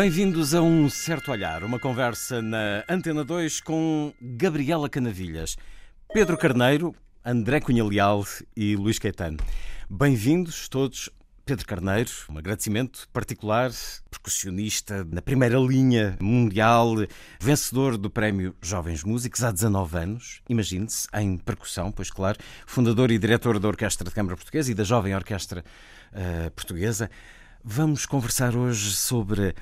Bem-vindos a um certo olhar, uma conversa na Antena 2 com Gabriela Canavilhas, Pedro Carneiro, André Cunha Leal e Luís Caetano. Bem-vindos todos. Pedro Carneiro, um agradecimento particular, percussionista na primeira linha mundial, vencedor do Prémio Jovens Músicos há 19 anos, imagine-se, em percussão, pois claro, fundador e diretor da Orquestra de Câmara Portuguesa e da Jovem Orquestra uh, Portuguesa. Vamos conversar hoje sobre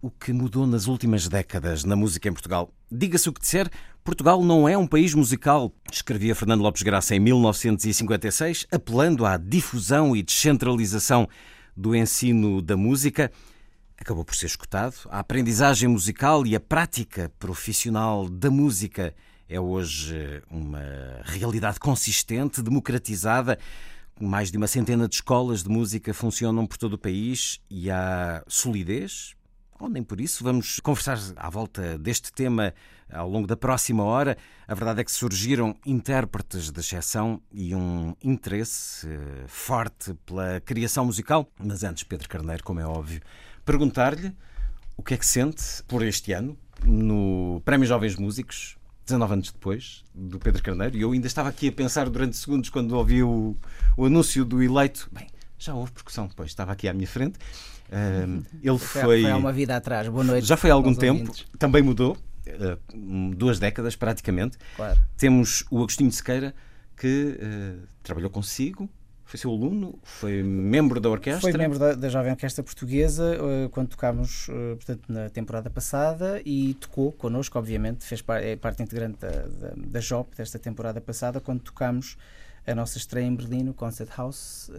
o que mudou nas últimas décadas na música em Portugal. Diga-se o que disser, Portugal não é um país musical, escrevia Fernando Lopes Graça em 1956, apelando à difusão e descentralização do ensino da música. Acabou por ser escutado. A aprendizagem musical e a prática profissional da música é hoje uma realidade consistente, democratizada. Mais de uma centena de escolas de música funcionam por todo o país e há solidez, ou nem por isso. Vamos conversar à volta deste tema ao longo da próxima hora. A verdade é que surgiram intérpretes de exceção e um interesse eh, forte pela criação musical. Mas antes, Pedro Carneiro, como é óbvio, perguntar-lhe o que é que sente por este ano no Prémio Jovens Músicos. 19 anos depois do Pedro Carneiro, e eu ainda estava aqui a pensar durante segundos quando ouvi o, o anúncio do eleito. Bem, já houve percussão depois, estava aqui à minha frente. Uh, ele foi, foi, há uma vida atrás. Boa noite. Já foi há algum tempo, ouvintes. também mudou, uh, duas décadas praticamente. Claro. Temos o Agostinho Sequeira que uh, trabalhou consigo. Foi seu aluno? Foi membro da orquestra? Foi membro da, da Jovem Orquestra Portuguesa quando tocámos portanto, na temporada passada e tocou connosco, obviamente, fez par, é parte integrante da, da, da JOP desta temporada passada, quando tocámos a nossa estreia em Berlim, no Concert House,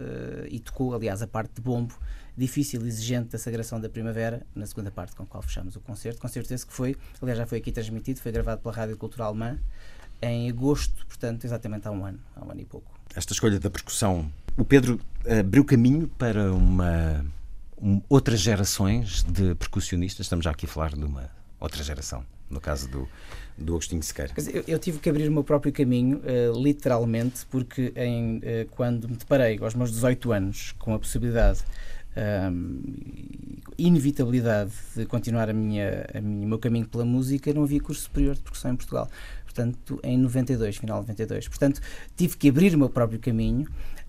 e tocou, aliás, a parte de bombo difícil e exigente da Sagração da Primavera, na segunda parte com a qual fechamos o concerto. Concerto esse que foi, aliás, já foi aqui transmitido, foi gravado pela Rádio Cultural Alemã em agosto, portanto, exatamente há um ano, há um ano e pouco. Esta escolha da percussão, o Pedro abriu caminho para uma um, outras gerações de percussionistas. Estamos já aqui a falar de uma outra geração, no caso do, do Agostinho Sequeira. Eu, eu, tive que abrir o meu próprio caminho, uh, literalmente, porque em, uh, quando me deparei aos meus 18 anos com a possibilidade um, inevitabilidade de continuar a minha, a minha, o meu caminho pela música, não havia curso superior de percussão em Portugal. Portanto, em 92, final de 92. Portanto, tive que abrir o meu próprio caminho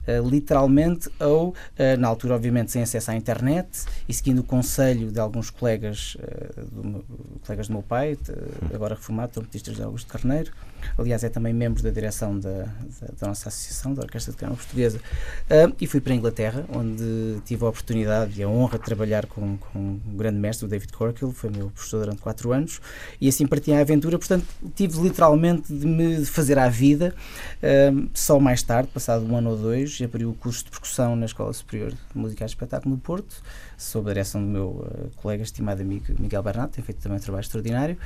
uh, literalmente, ou, uh, na altura, obviamente, sem acesso à internet e seguindo o conselho de alguns colegas, uh, do meu, colegas do meu pai, de, agora reformado, trompetistas de Augusto Carneiro, aliás, é também membro da direção da, da, da nossa associação, da Orquestra de Câmara Portuguesa, e fui para a Inglaterra, onde tive a oportunidade e a honra de trabalhar com, com um grande mestre, o David Corkill, foi meu professor durante quatro anos, e assim parti a aventura, portanto, tive literalmente de me fazer à vida, só mais tarde, passado um ano ou dois, anos, abri o curso de percussão na Escola Superior de Música e Espetáculo no Porto, sob a direção do meu uh, colega, estimado amigo Miguel Bernardo, tem feito também um trabalho extraordinário.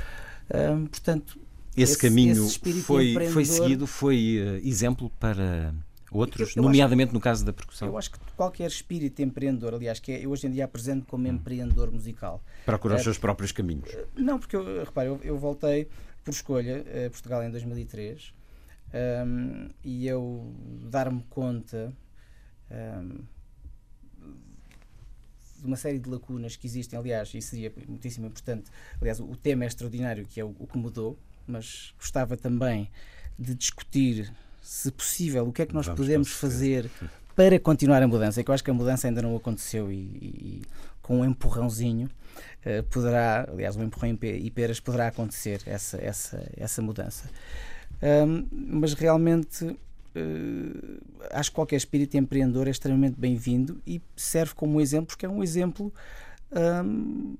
Portanto, esse, esse caminho esse foi, foi seguido, foi uh, exemplo para outros, eu, eu nomeadamente no caso da percussão? Eu acho que qualquer espírito empreendedor, aliás, que é, eu hoje em dia apresento como hum. empreendedor musical. Procurar os seus próprios caminhos. Não, porque eu, repare, eu, eu voltei por escolha a Portugal em 2003 um, e eu dar-me conta um, de uma série de lacunas que existem, aliás, e seria muitíssimo importante. Aliás, o tema é extraordinário, que é o, o que mudou, mas gostava também de discutir, se possível, o que é que nós Vamos podemos fazer para continuar a mudança. Que eu acho que a mudança ainda não aconteceu e, e com um empurrãozinho uh, poderá, aliás, um empurrão e peras poderá acontecer essa, essa, essa mudança. Mas realmente uh, acho que qualquer espírito empreendedor é extremamente bem-vindo e serve como exemplo, porque é um exemplo um,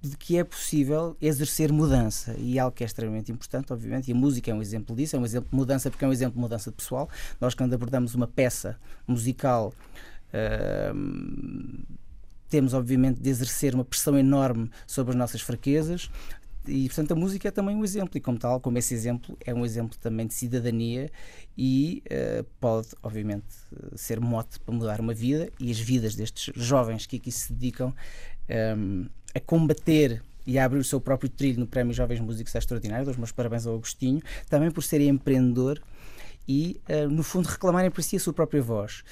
de que é possível exercer mudança e algo que é extremamente importante, obviamente, e a música é um exemplo disso, é um exemplo de mudança porque é um exemplo de mudança pessoal. Nós, quando abordamos uma peça musical, temos, obviamente, de exercer uma pressão enorme sobre as nossas fraquezas, e, portanto, a música é também um exemplo, e como tal, como esse exemplo, é um exemplo também de cidadania e uh, pode, obviamente, ser mote para mudar uma vida e as vidas destes jovens que aqui se dedicam um, a combater e a abrir o seu próprio trilho no Prémio Jovens Músicos Extraordinário. Dou os meus parabéns ao Agostinho, também por ser empreendedor e, uh, no fundo, reclamarem para si a sua própria voz.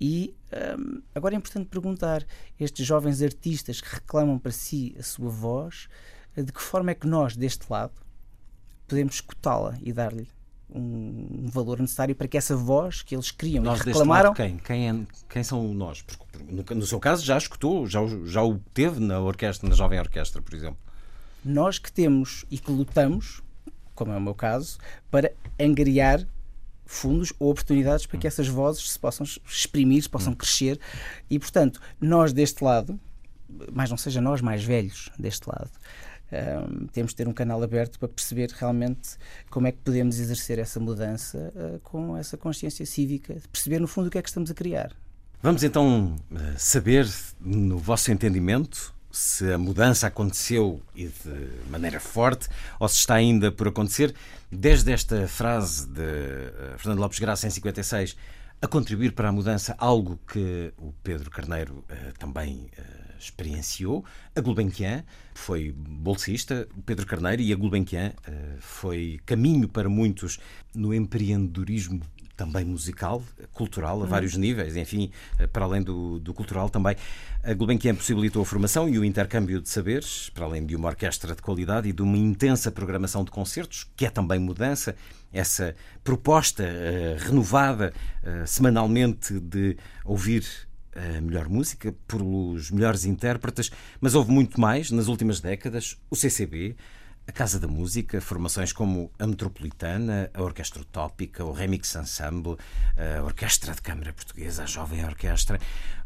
E um, agora é importante perguntar: estes jovens artistas que reclamam para si a sua voz, de que forma é que nós, deste lado, podemos escutá-la e dar-lhe um, valor necessário para que essa voz que eles criam nós e reclamaram. quem? Quem, é, quem são nós? Porque, no, no, seu caso já escutou, já, já o teve na orquestra, na jovem orquestra, por exemplo. Nós que temos e que lutamos, como é o meu caso, para angariar fundos ou oportunidades para que hum. essas vozes se possam exprimir, se possam hum. crescer e, portanto, nós deste lado, mas não seja nós mais velhos deste lado, um, temos de ter um canal aberto para perceber realmente como é que podemos exercer essa mudança uh, com essa consciência cívica, perceber no fundo o que é que estamos a criar. Vamos então ah, saber, no vosso entendimento, se a mudança aconteceu e de maneira forte ou se está ainda por acontecer. Desde esta frase de ah, Fernando Lopes Graça em 56, a contribuir para a mudança, algo que o Pedro Carneiro uh, também uh, experienciou. A Gulbenkian foi bolsista, Pedro Carneiro, e a Gulbenkian uh, foi caminho para muitos no empreendedorismo também musical, cultural, a uhum. vários níveis, enfim, eh, para além do, do cultural também. A Gulbenkian possibilitou a formação e o intercâmbio de saberes, para além de uma orquestra de qualidade e de uma intensa programação de concertos, que é também mudança, essa proposta uh, renovada uh, semanalmente de ouvir a melhor música, pelos melhores intérpretes, mas houve muito mais nas últimas décadas. O CCB, a Casa da Música, formações como a Metropolitana, a Orquestra Utópica, o Remix Ensemble, a Orquestra de Câmara Portuguesa, a Jovem Orquestra,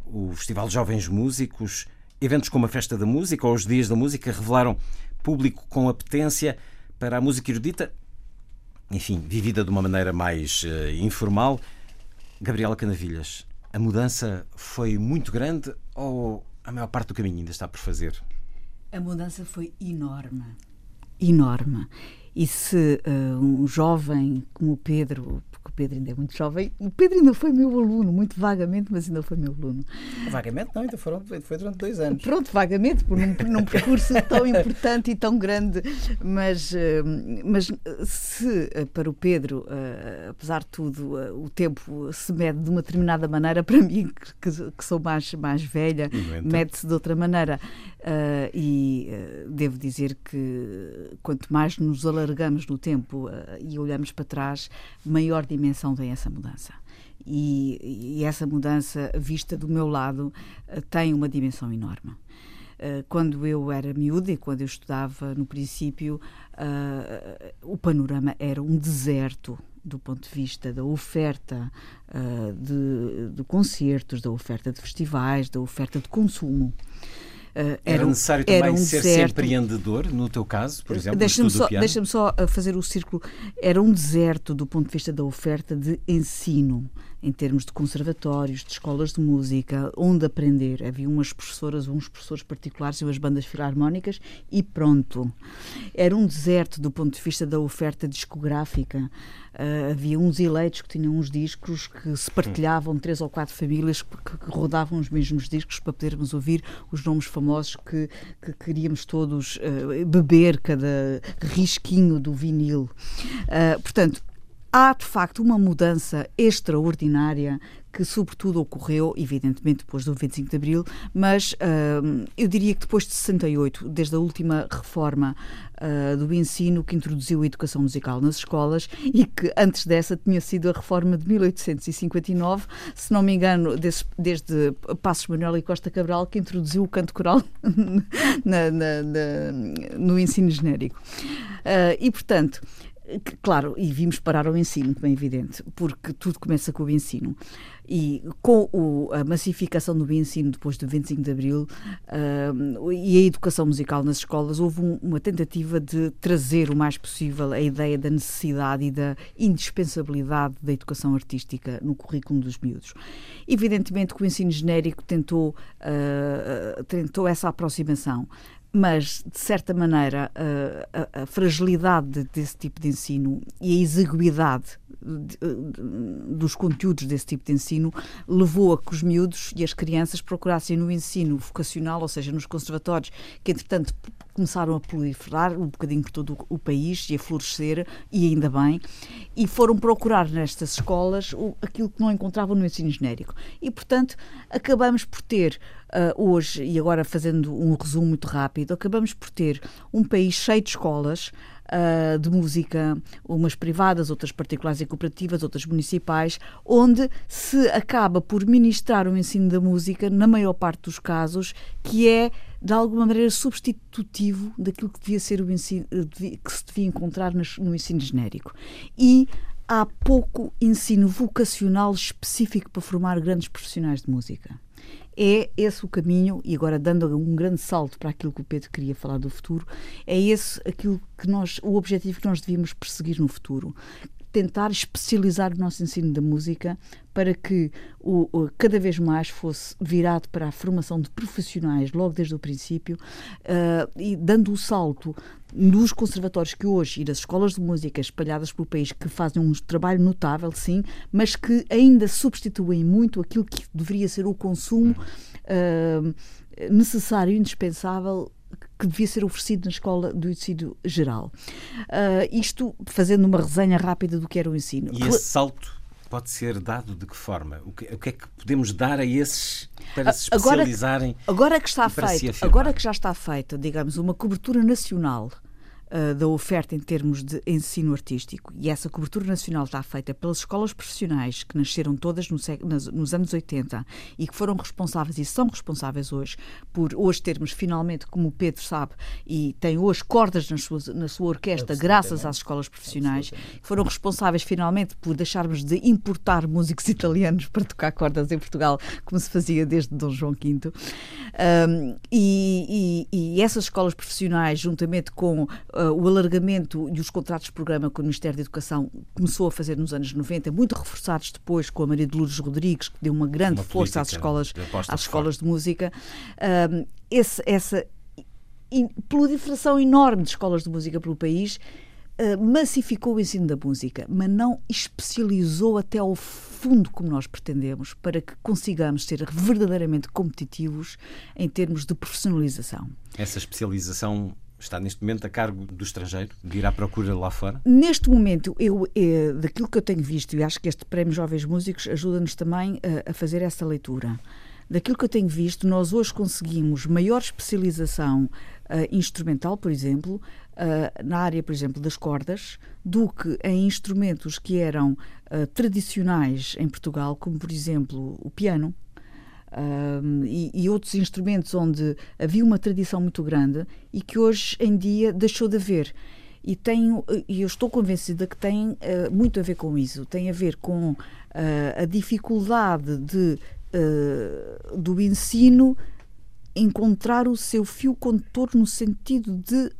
o Festival de Jovens Músicos, eventos como a Festa da Música ou os Dias da Música revelaram público com apetência para a música erudita, enfim, vivida de uma maneira mais uh, informal. Gabriela Canavilhas, a mudança foi muito grande ou a maior parte do caminho ainda está por fazer? A mudança foi enorme. Enorme. E se uh, um jovem como o Pedro Pedro ainda é muito jovem. O Pedro ainda foi meu aluno, muito vagamente, mas ainda foi meu aluno. Vagamente não, ainda foram, foi durante dois anos. Pronto, vagamente, por num percurso tão importante e tão grande. Mas, eh, mas se eh, para o Pedro, eh, apesar de tudo, o tempo se mede de uma determinada maneira, para mim, que, que sou mais, mais velha, mede-se de outra maneira. e devo dizer que quanto mais nos alargamos no tempo e olhamos para trás, maior dimensão tem essa mudança. E, e essa mudança, vista do meu lado, eh, tem uma dimensão enorme eh, quando eu era miúda e quando eu estudava no princípio, uh, o panorama era um deserto do ponto de vista da oferta de, de, concertos, da oferta de festivais, da oferta de consumo. Uh, era, era, necessário também era um ser deserto. empreendedor, no teu caso, por exemplo, Deixa-me só, deixa só fazer o círculo. Era um deserto do ponto de vista da oferta de ensino, em termos de conservatórios, de escolas de música, onde aprender. Havia umas professoras, uns professores particulares e umas bandas filarmónicas e pronto. Era um deserto do ponto de vista da oferta discográfica. Uh, havia uns eleitos que tinham uns discos que se partilhavam, três ou quatro famílias que, que, rodavam os mesmos discos para podermos ouvir os nomes famosos que, que queríamos todos uh, beber cada risquinho do vinil. Uh, portanto, há de facto uma mudança extraordinária que sobretudo ocorreu, evidentemente, depois do 25 de Abril, mas uh, eu diria que depois de 68, desde a última reforma uh, do ensino que introduziu a educação musical nas escolas e que antes dessa tinha sido a reforma de 1859, se não me engano, desde, desde Passos Manuel e Costa Cabral, que introduziu o canto coral na, na, na, no ensino genérico. Uh, e, portanto, Claro, e vimos parar ao ensino, como é evidente, porque tudo começa com o ensino. E com o, a massificação do ensino depois do 25 de Abril uh, e a educação musical nas escolas, houve um, uma tentativa de trazer o mais possível a ideia da necessidade e da indispensabilidade da educação artística no currículo dos miúdos. Evidentemente que o ensino genérico tentou, uh, tentou essa aproximação mas, de certa maneira, a, a, a fragilidade desse tipo de ensino e a exiguidade dos conteúdos desse tipo de ensino levou a que os miúdos e as crianças procurassem no ensino vocacional, ou seja, nos conservatórios, que entretanto começaram a proliferar um bocadinho por todo o país e a florescer, e ainda bem, e foram procurar nestas escolas aquilo que não encontravam no ensino genérico. E, portanto, acabamos por ter uh, hoje, e agora fazendo um resumo muito rápido, acabamos por ter um país cheio de escolas uh, de música, umas privadas, outras particulares e cooperativas, outras municipais, onde se acaba por ministrar o ensino da música, na maior parte dos casos, que é de alguma maneira substitutivo daquilo que devia ser o ensino que se devia encontrar no ensino genérico. E há pouco ensino vocacional específico para formar grandes profissionais de música. É esse o caminho, e agora dando um grande salto para aquilo que o Pedro queria falar do futuro, é esse aquilo que nós, o objetivo que nós devíamos perseguir no futuro tentar especializar o nosso ensino da música para que o, o, cada vez mais fosse virado para a formação de profissionais logo desde o princípio uh, e dando o salto nos conservatórios que hoje e nas escolas de música espalhadas pelo país que fazem um trabalho notável, sim, mas que ainda substituem muito aquilo que deveria ser o consumo uh, necessário e indispensável que devia ser oferecido na escola do ensino geral. Uh, isto fazendo uma resenha rápida do que era o ensino. E esse salto pode ser dado de que forma? O que, o que é que podemos dar a esses para se especializarem? Agora, agora que está feito, agora que já está feita, digamos, uma cobertura nacional uh, da oferta em termos de ensino artístico. E essa cobertura nacional está feita pelas escolas profissionais que nasceram todas no, nos, nos anos 80 e que foram responsáveis e são responsáveis hoje por hoje termos finalmente, como o Pedro sabe, e tem hoje cordas na sua, na sua orquestra graças às escolas profissionais, que foram responsáveis finalmente por deixarmos de importar músicos italianos para tocar cordas em Portugal, como se fazia desde Dom João V. Um, e, e, e, essas escolas profissionais, juntamente com uh, uh, o alargamento e os contratos de programa que o Ministério da Educação começou a fazer nos anos 90, muito reforçados depois com a Maria de Lourdes Rodrigues, que deu uma grande uma força às escolas, às escolas de música. Uh, esse, essa proliferação enorme de escolas de música pelo país uh, massificou o ensino da música, mas não especializou até ao fundo como nós pretendemos para que consigamos ser verdadeiramente competitivos em termos de profissionalização. Essa especialização está neste momento a cargo do estrangeiro, de ir à procura lá fora? Neste momento, eu, é, daquilo que eu tenho visto, e acho que este Prémio Jovens Músicos ajuda-nos também a, a fazer essa leitura. Daquilo que eu tenho visto, nós hoje conseguimos maior especialização uh, instrumental, por exemplo, na área, por exemplo, das cordas, do que em instrumentos que eram tradicionais em Portugal, como, por exemplo, o piano um, e, e, outros instrumentos onde havia uma tradição muito grande e que hoje em dia deixou de haver. E, tenho, e eu estou convencida que tem uh, muito a ver com isso. Tem a ver com uh, a dificuldade de, uh, do ensino encontrar o seu fio condutor no sentido de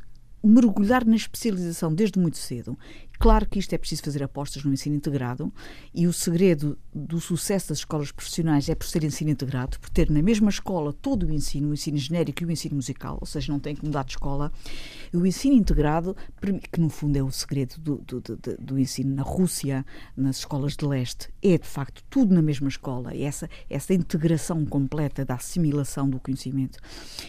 mergulhar na especialização desde muito cedo Claro que isto é preciso fazer apostas no ensino integrado e o segredo do sucesso das escolas profissionais é por ser ensino integrado, por ter na mesma escola todo o ensino, o ensino genérico e o ensino musical, ou seja, não tem que mudar de escola. E o ensino integrado, que no fundo é o segredo do, do, do, do ensino na Rússia, nas escolas de leste, é de facto tudo na mesma escola, e essa, essa integração completa da assimilação do conhecimento.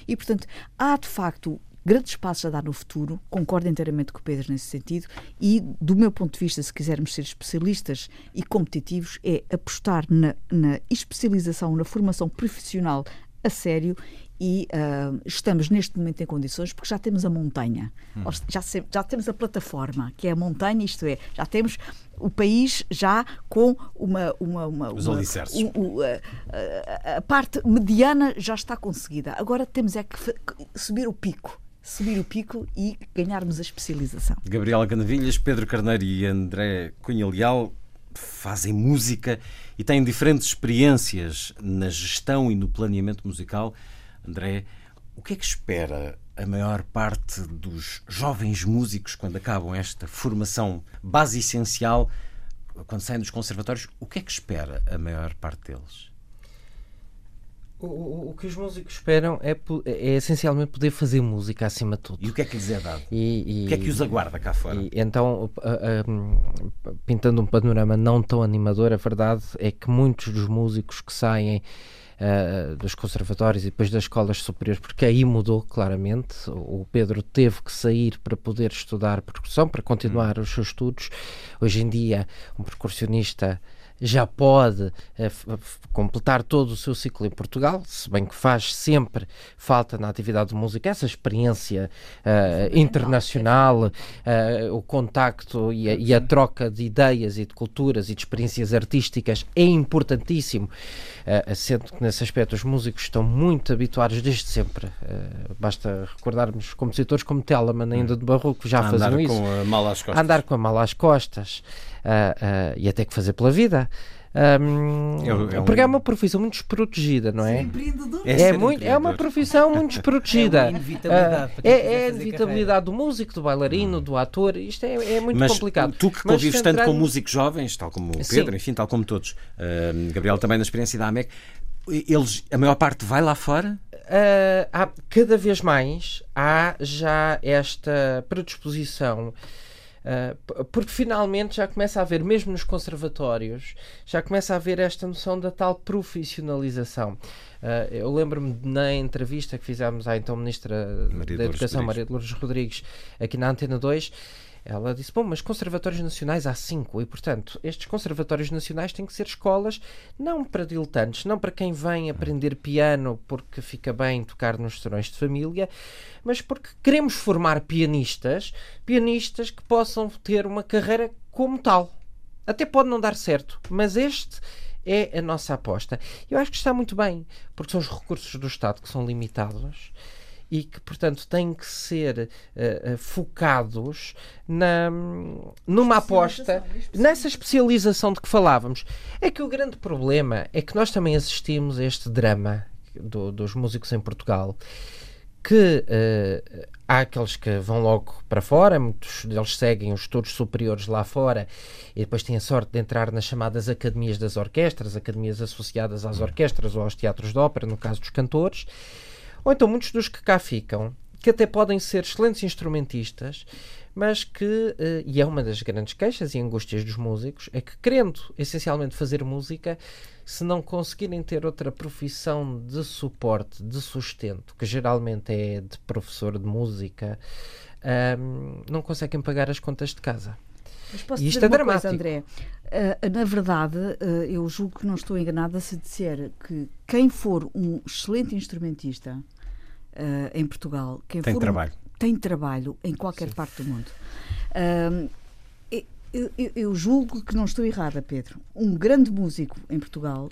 E, portanto, há de facto grandes passos a dar no futuro, concordo inteiramente com o Pedro nesse sentido, e do meu ponto de vista, se quisermos ser especialistas e competitivos, é apostar na, na especialização, na formação profissional a sério e uh, estamos neste momento em condições porque já temos a montanha, hum. já, já temos a plataforma, que é a montanha, isto é, já temos o país já com uma. uma, uma Os uma, alicerces. Um, a, a, parte mediana já está conseguida. Agora temos é que subir o pico subir o pico e ganharmos a especialização. Gabriela Canavilhas, Pedro Carneiro e André Cunha Leal fazem música e têm diferentes experiências na gestão e no planeamento musical. André, o que é que espera a maior parte dos jovens músicos quando acabam esta formação base essencial, quando saem dos conservatórios? O que é que espera a maior parte deles? O, o, que os músicos esperam é, é, essencialmente poder fazer música acima de tudo. E o que é que lhes é dado? E, e, o que é que os aguarda cá fora? E, então, pintando um panorama não tão animador, a verdade é que muitos dos músicos que saem uh, dos conservatórios e depois das escolas superiores, porque aí mudou claramente. O Pedro teve que sair para poder estudar percussão, para continuar hum. os seus estudos. Hoje em dia, um percussionista já pode uh, completar todo o seu ciclo em Portugal, se bem que faz sempre falta na atividade de música essa experiência uh, internacional, uh, o contacto e a, e a, troca de ideias e de culturas e de experiências artísticas é importantíssimo, sendo que nesse aspecto os músicos estão muito habituados desde sempre. basta recordarmos compositores como Telemann, ainda de Barroco, já faziam isso. Com a mala às costas. Andar com a mala às costas uh, e até que fazer pela vida. Um, é, é um... Porque é uma profissão muito desprotegida, não é? É, é, muito, é uma profissão muito desprotegida. é, inevitabilidade, uh, é, é a inevitabilidade do músico, do bailarino, do ator. Isto é, é muito Mas complicado. Tu que convives tanto com músicos jovens, tal como o Pedro, Sim. enfim, tal como todos, uh, Gabriel também na experiência da AMEC, eles, a maior parte vai lá fora? Uh, há, cada vez mais há já esta predisposição Uh, porque finalmente já começa a haver, mesmo nos conservatórios, já começa a haver esta noção da tal profissionalização. Uh, eu lembro-me na entrevista que fizemos à então Ministra Maria da Educação, Rodrigues. Maria de Lourdes Rodrigues, aqui na Antena 2, ela disse: Bom, mas conservatórios nacionais há cinco, e portanto, estes conservatórios nacionais têm que ser escolas não para diletantes, não para quem vem aprender piano porque fica bem tocar nos serões de família, mas porque queremos formar pianistas, pianistas que possam ter uma carreira como tal. Até pode não dar certo, mas este é a nossa aposta. Eu acho que está muito bem, porque são os recursos do Estado que são limitados e que, portanto, têm que ser uh, uh, focados na, numa aposta, nessa especialização de que falávamos. É que o grande problema é que nós também assistimos a este drama do, dos músicos em Portugal que uh, há aqueles que vão logo para fora, muitos deles seguem os estudos superiores lá fora e depois têm a sorte de entrar nas chamadas academias das orquestras, academias associadas às orquestras ou aos teatros de ópera, no caso dos cantores. Ou então muitos dos que cá ficam, que até podem ser excelentes instrumentistas, mas que, eh, e é uma das grandes queixas e angústias dos músicos, é que querendo essencialmente fazer música, se não conseguirem ter outra profissão de suporte, de sustento, que geralmente é de professor de música, um, não conseguem pagar as contas de casa. Mas posso e isto é dramático. Coisa, André. Uh, na verdade, uh, eu julgo que não estou enganada se disser que quem for um excelente instrumentista uh, em Portugal. Quem tem trabalho. Um, tem trabalho em qualquer Sim. parte do mundo. Uh, eu, eu, julgo que não estou errada, Pedro. Um grande músico em Portugal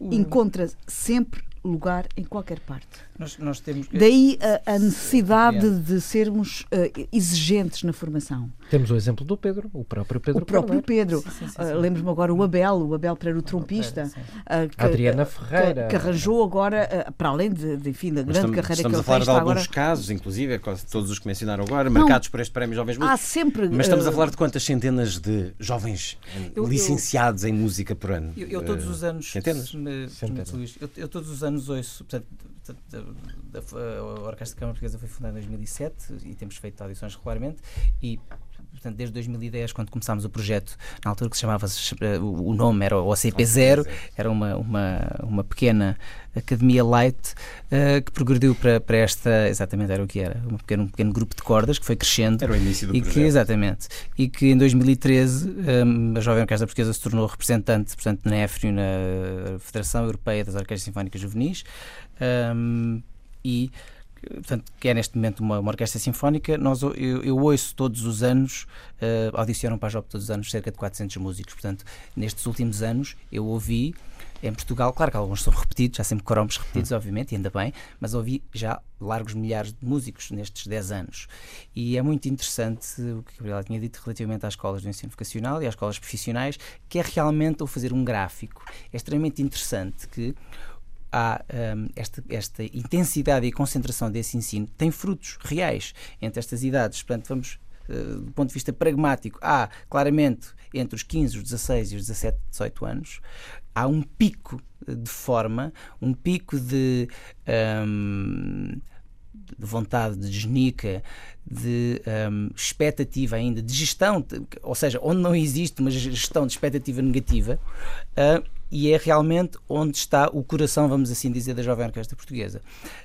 encontra sempre lugar em qualquer parte. Nós, nós temos... Daí a, a necessidade de sermos uh, exigentes na formação. Temos o exemplo do Pedro, o próprio Pedro. O próprio Pedro. Uh, Lembro-me agora o Abel, o Abel para o trompista. Uh, que, Adriana Ferreira. Que, que arranjou agora, para além de, de, enfim, da grande estamos, carreira estamos que ele tem. Estamos a falar de agora... alguns casos, inclusive, é todos os que mencionaram agora, Não, marcados por este Prémio Jovens Músicos. Há sempre... Mas estamos a falar de quantas centenas de jovens eu, licenciados eu, em música por ano? Eu, eu todos os anos... Centenas? Me, centenas. Eu, eu todos os anos ouço... Portanto, a Orquestra de Câmara Portuguesa foi fundada em 2007 e temos feito audições regularmente e portanto, desde 2010, quando começámos o projeto, na altura que se chamava, o nome era o OCP0, era uma, uma, uma pequena academia light uh, que progrediu para, para esta, exatamente era o que era, um pequeno, um pequeno grupo de cordas que foi crescendo. Era o início do e projeto. Que, exatamente. E que em 2013 um, a Jovem Orquestra Portuguesa se tornou representante, portanto, na EFRIO, na Federação Europeia das Orquestras Sinfónicas Juvenis, um, e portanto, que é neste momento uma, uma orquestra sinfónica, nós, eu, eu, ouço todos os anos, uh, audicionam para a JOP todos os anos cerca de 400 músicos. Portanto, nestes últimos anos eu ouvi em Portugal, claro que alguns são repetidos, há sempre cromos repetidos, hum. obviamente, e ainda bem, mas ouvi já largos milhares de músicos nestes 10 anos. E é muito interessante o que a Gabriela tinha dito relativamente às escolas do ensino vocacional e às escolas profissionais, que é realmente o fazer um gráfico. É extremamente interessante que há um, esta, esta intensidade e concentração desse ensino tem frutos reais entre estas idades. Portanto, vamos Uh, do ponto de vista pragmático, há claramente entre os 15, os 16 e os 17, 18 anos há um pico de forma, um pico de, um, de vontade, de genica, de um, expectativa ainda, de gestão, ou seja, onde não existe uma gestão de expectativa negativa, uh, e é realmente onde está o coração, vamos assim dizer, da jovem orquestra portuguesa.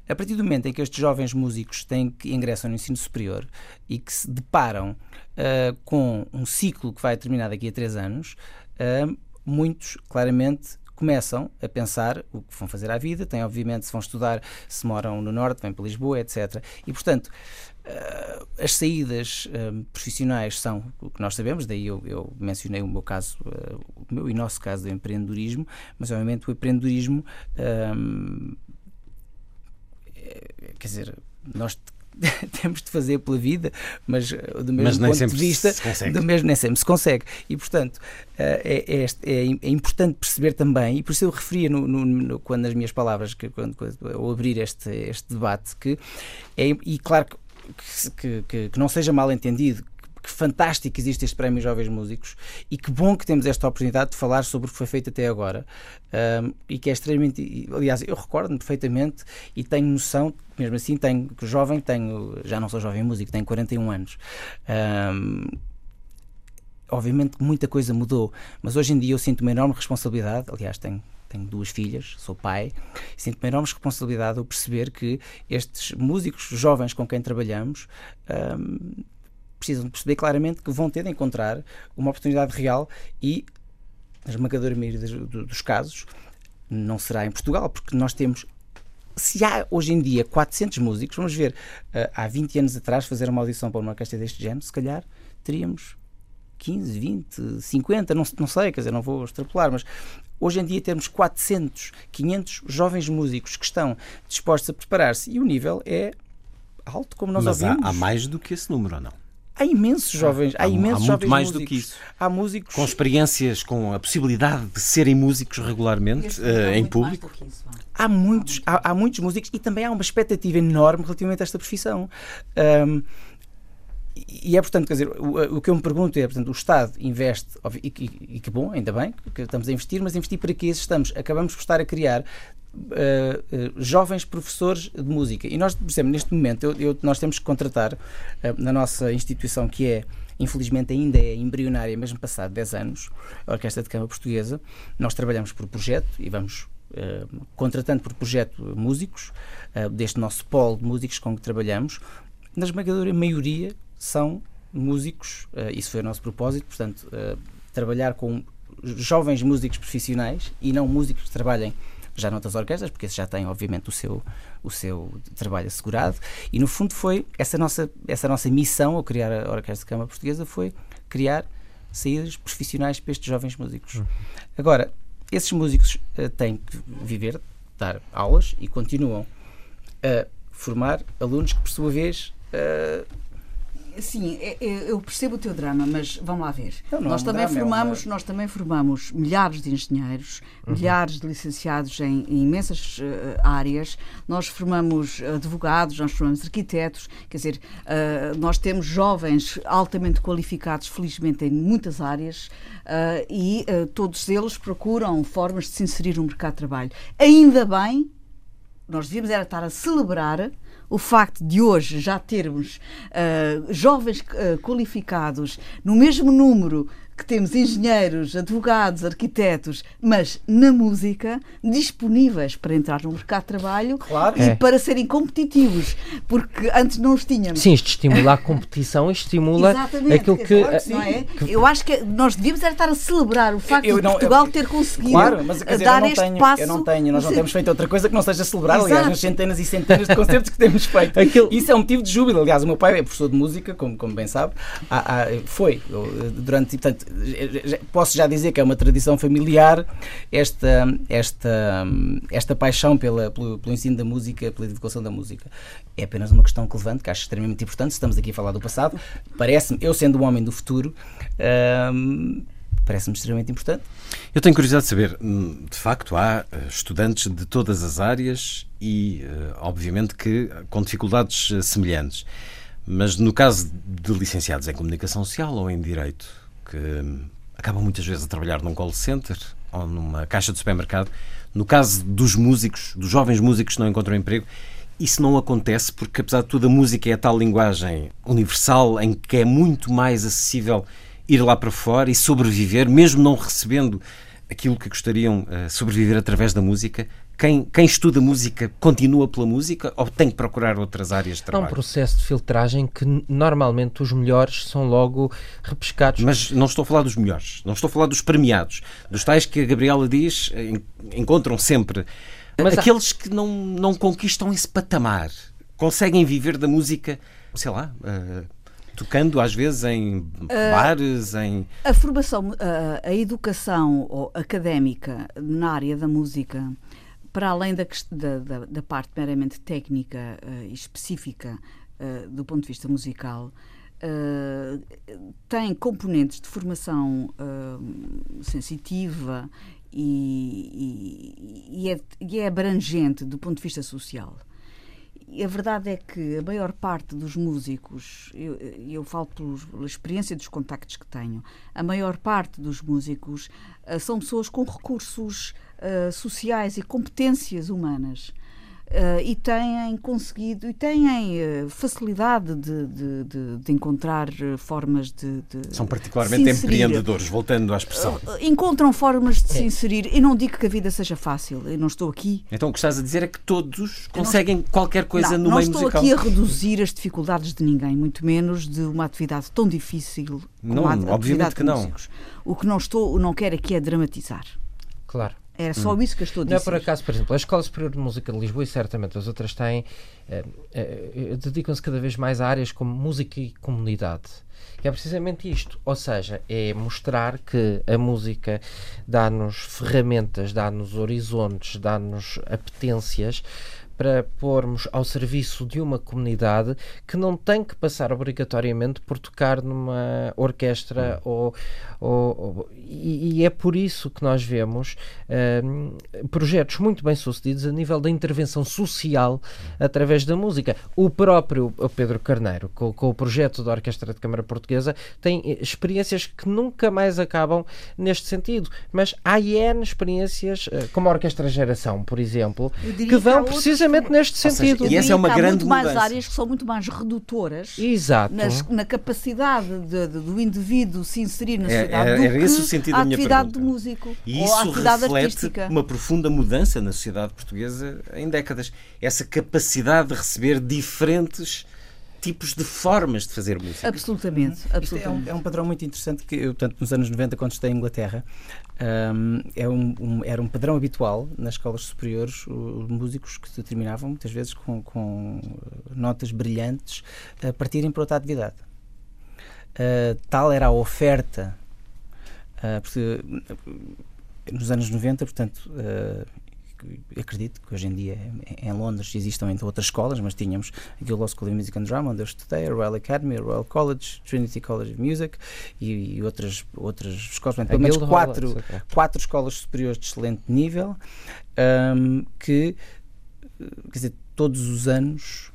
A partir do momento em que estes jovens músicos têm que ingressam no ensino superior e que se deparam uh, com um ciclo que vai terminar daqui a três anos, uh, muitos claramente começam a pensar o que vão fazer à vida, têm obviamente se vão estudar, se moram no Norte, vêm para Lisboa, etc. E portanto, Uh, as saídas uh, profissionais são o que nós sabemos, daí eu, eu mencionei o meu caso, uh, o meu e nosso caso do empreendedorismo, mas obviamente o empreendedorismo, quer dizer, nós temos de fazer pela vida, mas do mesmo mas ponto de vista, do mesmo nem sempre se consegue. E portanto é, é, é, é, importante perceber também, e por isso eu referia no, no, no quando nas minhas palavras, que, quando, quando, ao abrir este, este debate, que é, e claro que que, que, que não seja mal entendido, que fantástico que existe este Prémio Jovens Músicos e que bom que temos esta oportunidade de falar sobre o que foi feito até agora um, e que é extremamente. Aliás, eu recordo-me perfeitamente e tenho noção, mesmo assim, tenho que jovem, tenho, já não sou jovem músico, tenho 41 anos. Um, obviamente muita coisa mudou, mas hoje em dia eu sinto uma enorme responsabilidade. Aliás, tenho tenho duas filhas, sou pai, e sinto-me enorme responsabilidade ao perceber que estes músicos jovens com quem trabalhamos um, precisam perceber claramente que vão ter de encontrar uma oportunidade real e, na esmagadora maioria dos casos, não será em Portugal, porque nós temos se há hoje em dia 400 músicos, vamos ver, uh, há 20 anos atrás, fazer uma audição para uma orquestra deste género, se calhar teríamos 15, 20, 50, não, não sei, quer dizer, não vou extrapolar, mas hoje em dia temos 400, 500 jovens músicos que estão dispostos a preparar-se e o nível é alto, como nós mas ouvimos. Há, há mais do que esse número, ou não? Há imensos jovens, há, há imensos há jovens mais músicos. do que isso. Há músicos com experiências, com a possibilidade de serem músicos regularmente uh, em público. Isso, há muitos, há, há, muitos músicos e também há uma expectativa enorme relativamente a esta profissão. Um, e é, portanto, quer dizer, o, o, que eu me pergunto é, portanto, o Estado investe, e, e, e que bom, ainda bem, que estamos a investir, mas investir para que estamos, acabamos por estar a criar Uh, uh, jovens professores de música. E nós, por exemplo, neste momento, eu, eu, nós temos que contratar uh, na nossa instituição, que é, infelizmente, ainda é embrionária, mesmo passado 10 anos, a Orquestra de Câmara Portuguesa, nós trabalhamos por projeto e vamos contratando por projeto músicos, deste nosso polo de músicos com que trabalhamos, na esmagadora maioria são músicos, isso foi o nosso propósito, portanto, trabalhar com jovens músicos profissionais e não músicos que trabalhem já noutras orquestras, porque esses já têm, obviamente, o seu, o seu trabalho assegurado. E, no fundo, foi essa nossa, essa nossa missão ao criar a Orquestra de Câmara Portuguesa foi criar saídas profissionais para estes jovens músicos. Uhum. Agora, esses músicos uh, têm que viver, dar aulas e continuam a formar alunos que, por sua vez, uh, Sim, é, é, eu percebo o teu drama, mas vamos lá ver. Não, não nós, é um também drama, formamos, é nós também formamos milhares de engenheiros, uhum. milhares de licenciados em, em imensas uh, áreas, nós formamos advogados, nós formamos arquitetos, quer dizer, uh, nós temos jovens altamente qualificados, felizmente, em muitas áreas uh, e todos eles procuram formas de se inserir no mercado de trabalho. Ainda bem, nós devíamos era estar a celebrar o facto de hoje já termos uh, jovens uh, qualificados no mesmo número que temos engenheiros, advogados, arquitetos, mas na música, disponíveis para entrar no mercado de trabalho claro. e é. para serem competitivos, porque antes não os tínhamos. Sim, isto estimula a competição, estimula Exatamente, aquilo que, claro que, é? que, Eu acho que nós devíamos estar a celebrar o facto eu de Portugal eu, ter conseguido claro, mas, dizer, dar este tenho, passo. Eu não tenho, nós não temos feito outra coisa que não seja celebrar, Exato. aliás, nas centenas e centenas de concertos que temos feito. Aquilo... Isso é um motivo de júbilo. Aliás, o meu pai é professor de música, como, como bem sabe, há, há, foi durante, portanto, posso já dizer que é uma tradição familiar esta, esta, esta paixão pela, pelo, pelo ensino da música, pela divulgação da música. É apenas uma questão relevante que acho extremamente importante. Estamos aqui a falar do passado. Parece-me, eu sendo um homem do futuro, hum, parece-me extremamente importante. Eu tenho curiosidade de saber, hum, de facto, há eh, estudantes de todas as áreas e, eh, obviamente, que com dificuldades eh, semelhantes. Mas no caso de licenciados em comunicação social ou em direito, que hum, acabam muitas vezes a trabalhar num call center ou numa caixa de supermercado. No caso dos músicos, dos jovens músicos que não encontram emprego, isso não acontece porque, apesar de tudo, a música é a tal linguagem universal em que é muito mais acessível ir lá para fora e sobreviver, mesmo não recebendo aquilo que gostariam uh, sobreviver através da música. Quem, quem, estuda música continua pela música ou tem que procurar outras áreas de trabalho? É um processo de filtragem que normalmente os melhores são logo repescados. Mas não estou a falar dos melhores, não estou a falar dos premiados, dos tais que a Gabriela diz encontram sempre. Mas Aqueles há... que não, não conquistam esse patamar, conseguem viver da música, sei lá. Uh, tocando às vezes em uh, bares, em a formação, uh, a educação académica na área da música, para além da, da, da parte meramente técnica uh, e específica do ponto de vista musical, tem componentes de formação sensitiva e, e, e, é, e é abrangente do ponto de vista social. A verdade é que a maior parte dos músicos, eu, eu falo pela experiência dos contactos que tenho, a maior parte dos músicos uh, são pessoas com recursos uh, sociais e competências humanas. Uh, e têm conseguido e têm uh, facilidade de, de, de, de, encontrar uh, formas de, São particularmente empreendedores, voltando à expressão. encontram formas de é. se inserir. E não digo que a vida seja fácil, eu não estou aqui. Então o que estás a dizer é que todos conseguem não, qualquer coisa não, no meio musical. Não estou aqui a reduzir as dificuldades de ninguém, muito menos de uma atividade tão difícil como a obviamente que não. Músicos. O que não estou, não quero aqui é dramatizar. Claro. É só hum. isso que eu estou a dizer. Não é por acaso, por exemplo, a Escola Superior de Música de Lisboa e certamente as outras têm, eh, eh, dedicam-se cada vez mais a áreas como música e comunidade. E é precisamente isto, ou seja, é mostrar que a música dá-nos ferramentas, dá-nos horizontes, dá-nos apetências para pormos ao serviço de uma comunidade que não tem que passar obrigatoriamente por tocar numa orquestra hum. ou, ou, e, e, é por isso que nós vemos uh, projetos muito bem sucedidos a nível da intervenção social através da música. O próprio Pedro Carneiro, com, com o projeto da Orquestra de Câmara Portuguesa, tem experiências que nunca mais acabam neste sentido. Mas há N experiências, uh, como a Orquestra Geração, por exemplo, que vão que precisamente neste sentido. Seja, e essa é uma grande muito mais áreas que são muito mais redutoras Exato. Nas, na capacidade de, de, do indivíduo se inserir na é, sociedade. Era, era esse o sentido da minha atividade de músico e isso reflete artística. uma profunda mudança na sociedade portuguesa em décadas. Essa capacidade de receber diferentes tipos de formas de fazer música. Absolutamente. absolutamente. É, um, é, um, padrão muito interessante que eu, tanto nos anos 90, quando estive em Inglaterra, um, é um, um, era um padrão habitual nas escolas superiores, os músicos que se terminavam muitas vezes com, com notas brilhantes a partirem para outra atividade. Uh, tal era a oferta, uh, porque nos anos 90, portanto, uh, acredito que hoje em dia em Londres existam outras escolas, mas tínhamos a Guildhall School of Music and Drama, onde eu estudei, a Royal Academy, a Royal College, Trinity College of Music e, e outras, outras escolas, pelo menos quatro, quatro escolas superiores de excelente nível, um, que, quer dizer, todos os anos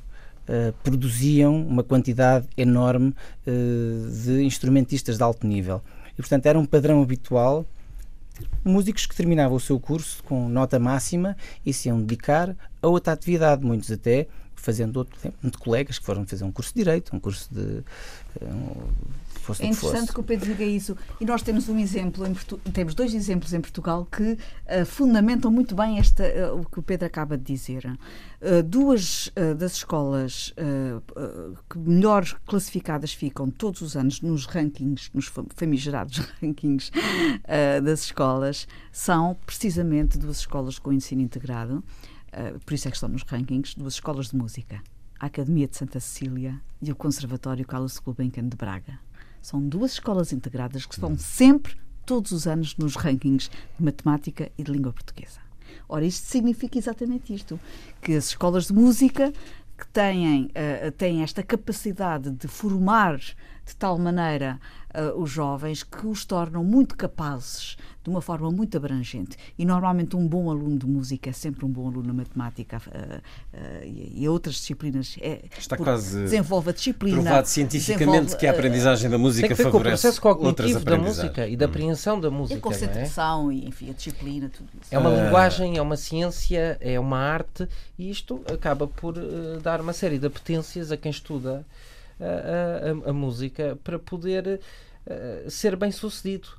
Uh, produziam uma quantidade enorme uh, de instrumentistas de alto nível. E, portanto, era um padrão habitual músicos que terminavam o seu curso com nota máxima e se iam dedicar a outra atividade, muitos até fazendo outro tempo, de colegas que foram fazer um curso de Direito, um curso de. Um, fosse é interessante que, que, o Pedro diga isso. E nós temos um exemplo, temos dois exemplos em Portugal que uh, fundamentam muito bem esta, uh, o que o Pedro acaba de dizer. Uh, duas das escolas que melhor classificadas ficam todos os anos nos rankings, nos famigerados rankings das escolas, são precisamente duas escolas com ensino integrado. por isso é que estão nos rankings, duas escolas de música a Academia de Santa Cecília e o Conservatório Carlos Gulbenkian de Braga. São duas escolas integradas que estão sempre, todos os anos, nos rankings de matemática e de língua portuguesa. Ora, isto significa exatamente isto: que as escolas de música que têm, uh, têm esta capacidade de formar de tal maneira uh, os jovens que os tornam muito capazes de uma forma muito abrangente. E normalmente um bom aluno de música é sempre um bom aluno na matemática uh, uh, e, e, outras disciplinas. É, Está quase desenvolve a disciplina. Provado cientificamente que a aprendizagem da música tem que ver favorece com o processo cognitivo da música e da apreensão da música. E a concentração é? e enfim, a disciplina, tudo isso. É uma linguagem, é uma ciência, é uma arte e isto acaba por dar uma série de apetências a quem estuda a, a, a música para poder uh, ser bem sucedido.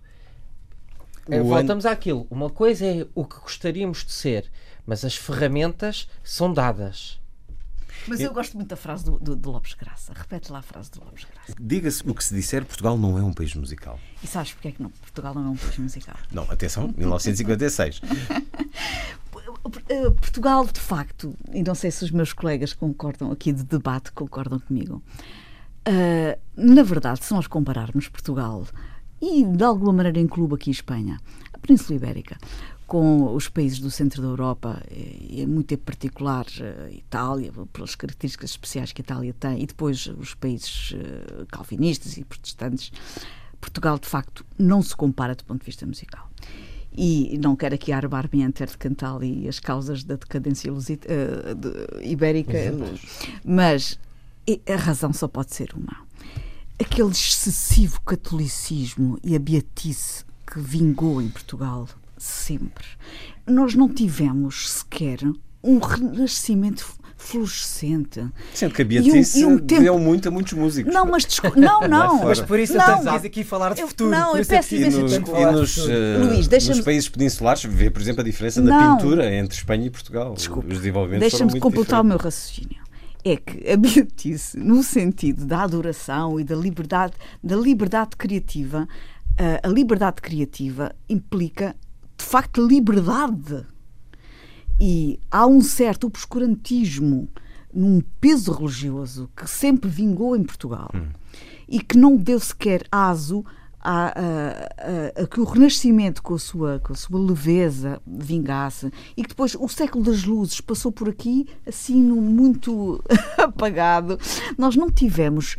O Voltamos an... àquilo. Uma coisa é o que gostaríamos de ser, mas as ferramentas são dadas. Mas eu, eu gosto muito da frase do, do, do, Lopes Graça. Repete lá a frase do Lopes Graça. Diga-se o que se disser, Portugal não é um país musical. E sabes porque é que não? Portugal não é um país musical? Não, atenção, 1956. Portugal, de facto, e não sei se os meus colegas concordam aqui de debate, concordam comigo, Uh, na verdade, se nós compararmos Portugal e, de alguma maneira, incluo aqui Espanha, a Península Ibérica, com os países do centro da Europa, e é muito em particular a Itália, pelas características especiais que a Itália tem, e depois os países uh, calvinistas e protestantes, Portugal, de facto, não se compara do ponto de vista musical. E não quero aqui armar-me entre de Cantal e as causas da decadência uh, de, ibérica, mas e a razão só pode ser uma. Aquele excessivo catolicismo e a beatice que vingou em Portugal sempre. Nós não tivemos sequer um renascimento fluorescente. Sendo que a Beatrice um, um tempo... deu muito a muitos músicos. Não, mas desculpa. Não, não. mas por isso não. estamos aqui a falar de futuro. Eu, não, eu peço imensa desculpa. E nos, uh, Luís, nos países peninsulares, vê, por exemplo, a diferença na pintura entre Espanha e Portugal. Desculpa. Os desenvolvimentos Deixa-me completar diferentes. o meu raciocínio é que a beatice, no sentido da adoração e da liberdade, da liberdade criativa, eh, a liberdade criativa implica, de facto, liberdade. E há um certo obscurantismo num peso religioso que sempre vingou em Portugal hum. e que não deu sequer aso a, a, a, que o Renascimento, com a, sua, com a sua leveza, vingasse e que depois o século das luzes passou por aqui assim muito apagado. Nós não tivemos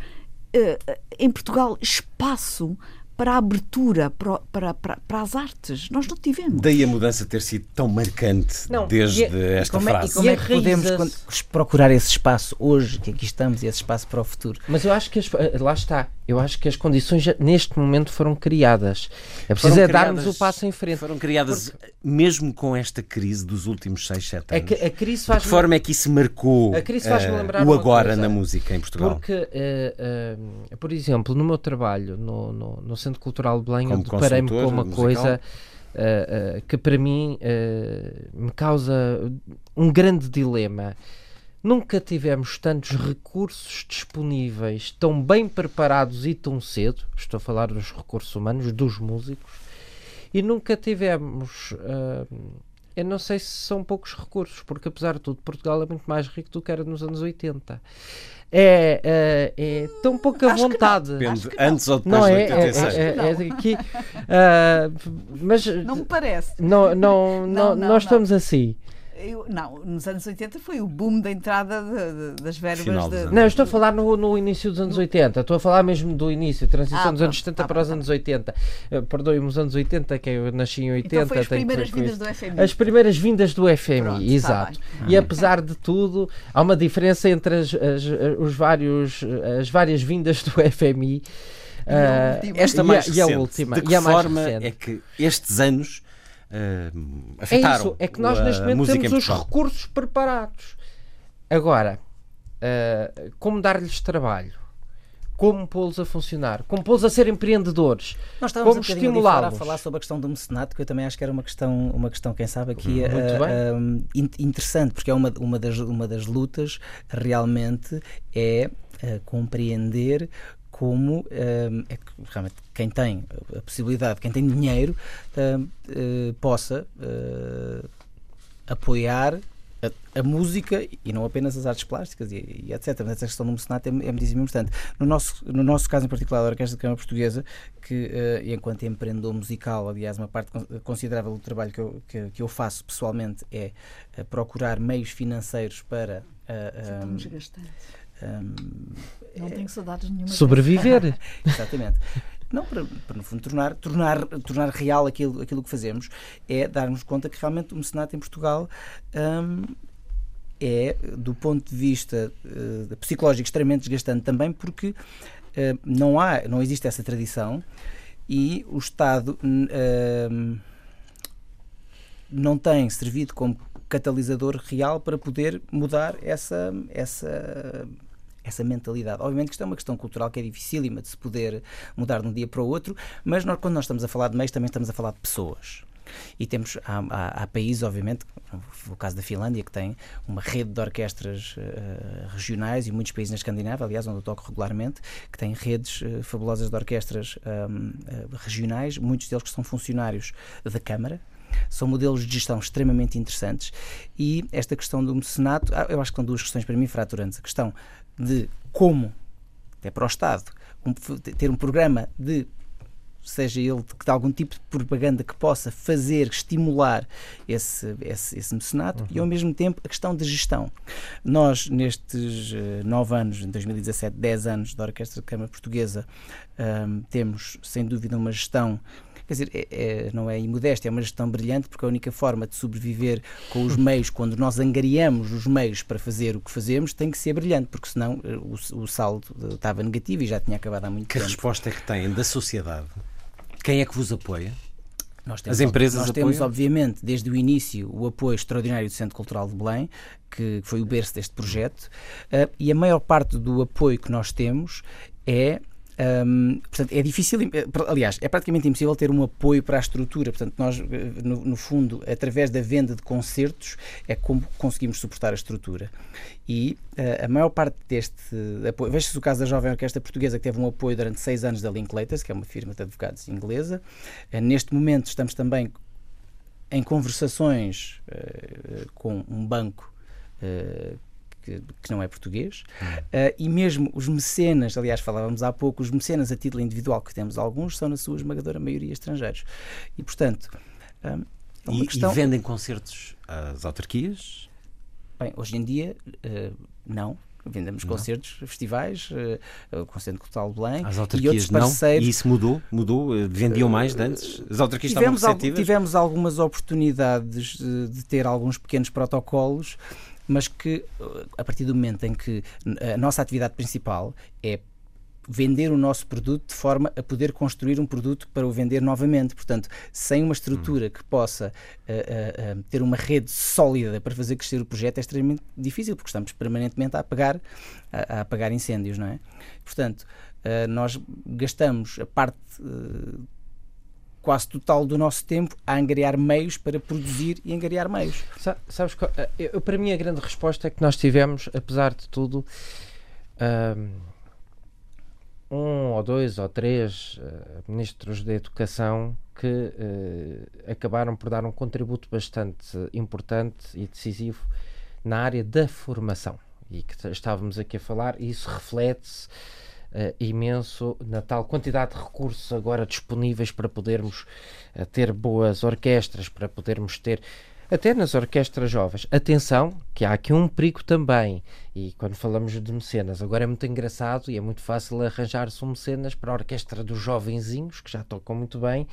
uh, em Portugal espaço para a abertura para, para, para, para, as artes. Nós não tivemos. Daí a mudança ter sido tão marcante não, desde é, esta como frase. É, e como é que podemos procurar esse espaço hoje, que aqui estamos, e esse espaço para o futuro? Mas eu acho que as, lá está. Eu acho que as condições neste momento foram criadas. É preciso é darmos o passo em frente. Foram criadas Porque... mesmo com esta crise dos últimos 6, 7 anos. A, a crise faz de que forma é que isso marcou a crise faz uh, lembrar o agora coisa. na música em Portugal? Porque, uh, uh, por exemplo, no meu trabalho no, no, no Centro Cultural de Belém, eu deparei-me com uma musical. coisa que para mim me causa um grande dilema. Nunca tivemos tantos recursos disponíveis, tão bem preparados e tão cedo. Estou a falar dos recursos humanos, dos músicos. E nunca tivemos. Uh, eu não sei se são poucos recursos, porque apesar de tudo, Portugal é muito mais rico do que era nos anos 80. É, é, é tão pouca Acho vontade. Depende, antes ou depois não, de 86. É, é, é, é aqui, uh, mas não me parece. Não, não, não, não, não nós estamos assim. Eu, não, nos anos 80 foi o boom da entrada de, de, das verbas. De, não, eu estou a falar no, no início dos anos 80. Estou a falar mesmo do início, transição ah, dos anos 70 ah, para os anos 80. Uh, Perdoe-me, os anos 80, que eu nasci em 80. Então foi as primeiras vindas do FMI. As primeiras vindas do FMI, Pronto, exato. E apesar de tudo, há uma diferença entre as, as, os vários, as várias vindas do FMI. Uh, esta mais e a, recente, e a última. De que e a forma é que estes anos uh, afetaram. É isso, é que nós neste momento temos os recursos preparados. Agora, uh, como dar-lhes trabalho? Como pô-los a funcionar? Como pô-los a ser empreendedores? Nós estávamos como um estimulá-los? a falar sobre a questão do mecenato, que eu também acho que era uma questão, uma questão quem sabe, aqui uh, interessante, porque é uma, uma, das, uma das lutas realmente é compreender como um, é que realmente quem tem a possibilidade, quem tem dinheiro, uh, eh, possa uh, apoiar a, a, música e não apenas as artes plásticas e, e etc. Mas essa questão do mecenato é, é muitíssimo importante. No nosso, no nosso caso em particular, da Orquestra de Câmara Portuguesa, que uh, enquanto empreendedor musical, aliás, uma parte considerável do trabalho que eu, que, que eu faço pessoalmente é uh, procurar meios financeiros para. Uh, Um, não tenho saudades nenhuma. Sobreviver. Exatamente. Não, para, para, no fundo tornar, tornar, tornar real aquilo, aquilo que fazemos, é darmos conta que realmente o mecenato em Portugal um, é, do ponto de vista uh, psicológico, extremamente desgastante também, porque uh, não, há, não existe essa tradição e o Estado uh, não tem servido como catalisador real para poder mudar essa, essa, essa mentalidade. Obviamente que isto é uma questão cultural que é dificílima de se poder mudar de um dia para o outro, mas nós, quando nós estamos a falar de meios, também estamos a falar de pessoas. E temos, há, há, há, países, obviamente, o caso da Finlândia, que tem uma rede de orquestras uh, regionais e muitos países na Escandinávia, aliás, onde eu toco regularmente, que têm redes uh, fabulosas de orquestras um, uh, eh, regionais, muitos deles que são funcionários da Câmara, são modelos de gestão extremamente interessantes e esta questão do mecenato, ah, eu acho que são duas questões para mim fraturantes. A questão de como, até para o Estado, um, ter um programa de seja ele de, de, algum tipo de propaganda que possa fazer, estimular esse, esse, esse mecenato uhum. e, ao mesmo tempo, a questão de gestão. Nós, nestes uh, nove anos, em 2017, dez anos da Orquestra de Câmara Portuguesa, um, temos, sem dúvida, uma gestão quer dizer, é, é, não é imodéstia, é uma gestão brilhante, porque a única forma de sobreviver com os meios, quando nós angariamos os meios para fazer o que fazemos, tem que ser brilhante, porque senão eh, o, o saldo estava negativo e já tinha acabado há muito que tempo. Que resposta é que têm da sociedade? Quem é que vos apoia? Nós temos, As empresas Nós apoiam? temos, obviamente, desde o início, o apoio extraordinário do Centro Cultural de Belém, que foi o berço deste projeto, uh, e a maior parte do apoio que nós temos é portanto, é difícil, eh, aliás, é praticamente impossível ter um apoio para a estrutura. Portanto, nós, eh, no, no, fundo, através da venda de concertos, é como conseguimos suportar a estrutura. E uh, a maior parte deste apoio, veja-se o caso da Jovem Orquestra Portuguesa, que teve um apoio durante seis anos da Linklaters, que é uma firma de advogados inglesa. Uh, neste momento, estamos também em conversações uh, com um banco que, que não é português, uh, e mesmo os mecenas, aliás, falávamos há pouco, os mecenas a título individual, que temos alguns, são na sua esmagadora maioria estrangeiros. E, portanto. Um, é e, questão... e, vendem concertos às autarquias? Bem, hoje em dia, uh, não. Vendemos não. concertos, festivais, uh, o Concerto Cultural autarquias e outros parceiros. Não. E isso mudou? Mudou? Vendiam mais de antes? As autarquias tivemos estavam receptivas? Tivemos algumas oportunidades de, de ter alguns pequenos protocolos mas que a partir do momento em que a nossa atividade principal é vender o nosso produto de forma a poder construir um produto para o vender novamente. Portanto, sem uma estrutura hum. que possa uh, uh, uh, ter uma rede sólida para fazer crescer o projeto é extremamente difícil, porque estamos permanentemente a apagar, a, a apagar incêndios, não é? Portanto, nós gastamos a parte quase total do nosso tempo a angariar meios para produzir e angariar meios. Sabes, eh, eu, para mim a grande resposta é que nós tivemos, apesar de tudo, um ou dois ou três uh, ministros da Educação que uh, acabaram por dar um contributo bastante importante e decisivo na área da formação. E que estávamos aqui a falar, e isso reflete-se uh, imenso na tal quantidade de recursos agora disponíveis para podermos uh, ter boas orquestras, para podermos ter até nas orquestras jovens. Atenção, que há aqui um perigo também. E quando falamos de mecenas, agora é muito engraçado e é muito fácil arranjar-se um mecenas para a orquestra dos jovenzinhos, que já tocam muito bem,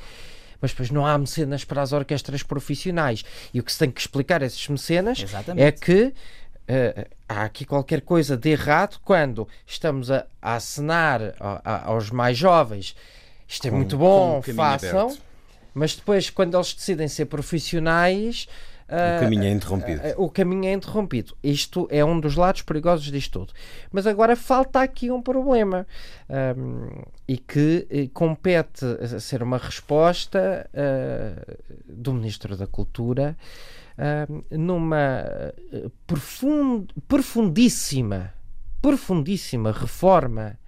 mas depois não há mecenas para as orquestras profissionais. E o que se tem que explicar a esses mecenas Exatamente. é que Uh, há aqui qualquer coisa de errado quando estamos a, a acenar a, a, aos mais jovens. Isto é com, muito bom, façam. Aberto. Mas depois, quando eles decidem ser profissionais. Uh, o caminho é interrompido. Uh, o caminho é interrompido. Isto é um dos lados perigosos disto tudo. Mas agora falta aqui um problema um, e que compete ser uma resposta do Ministro da Cultura numa profund, profundíssima, profundíssima reforma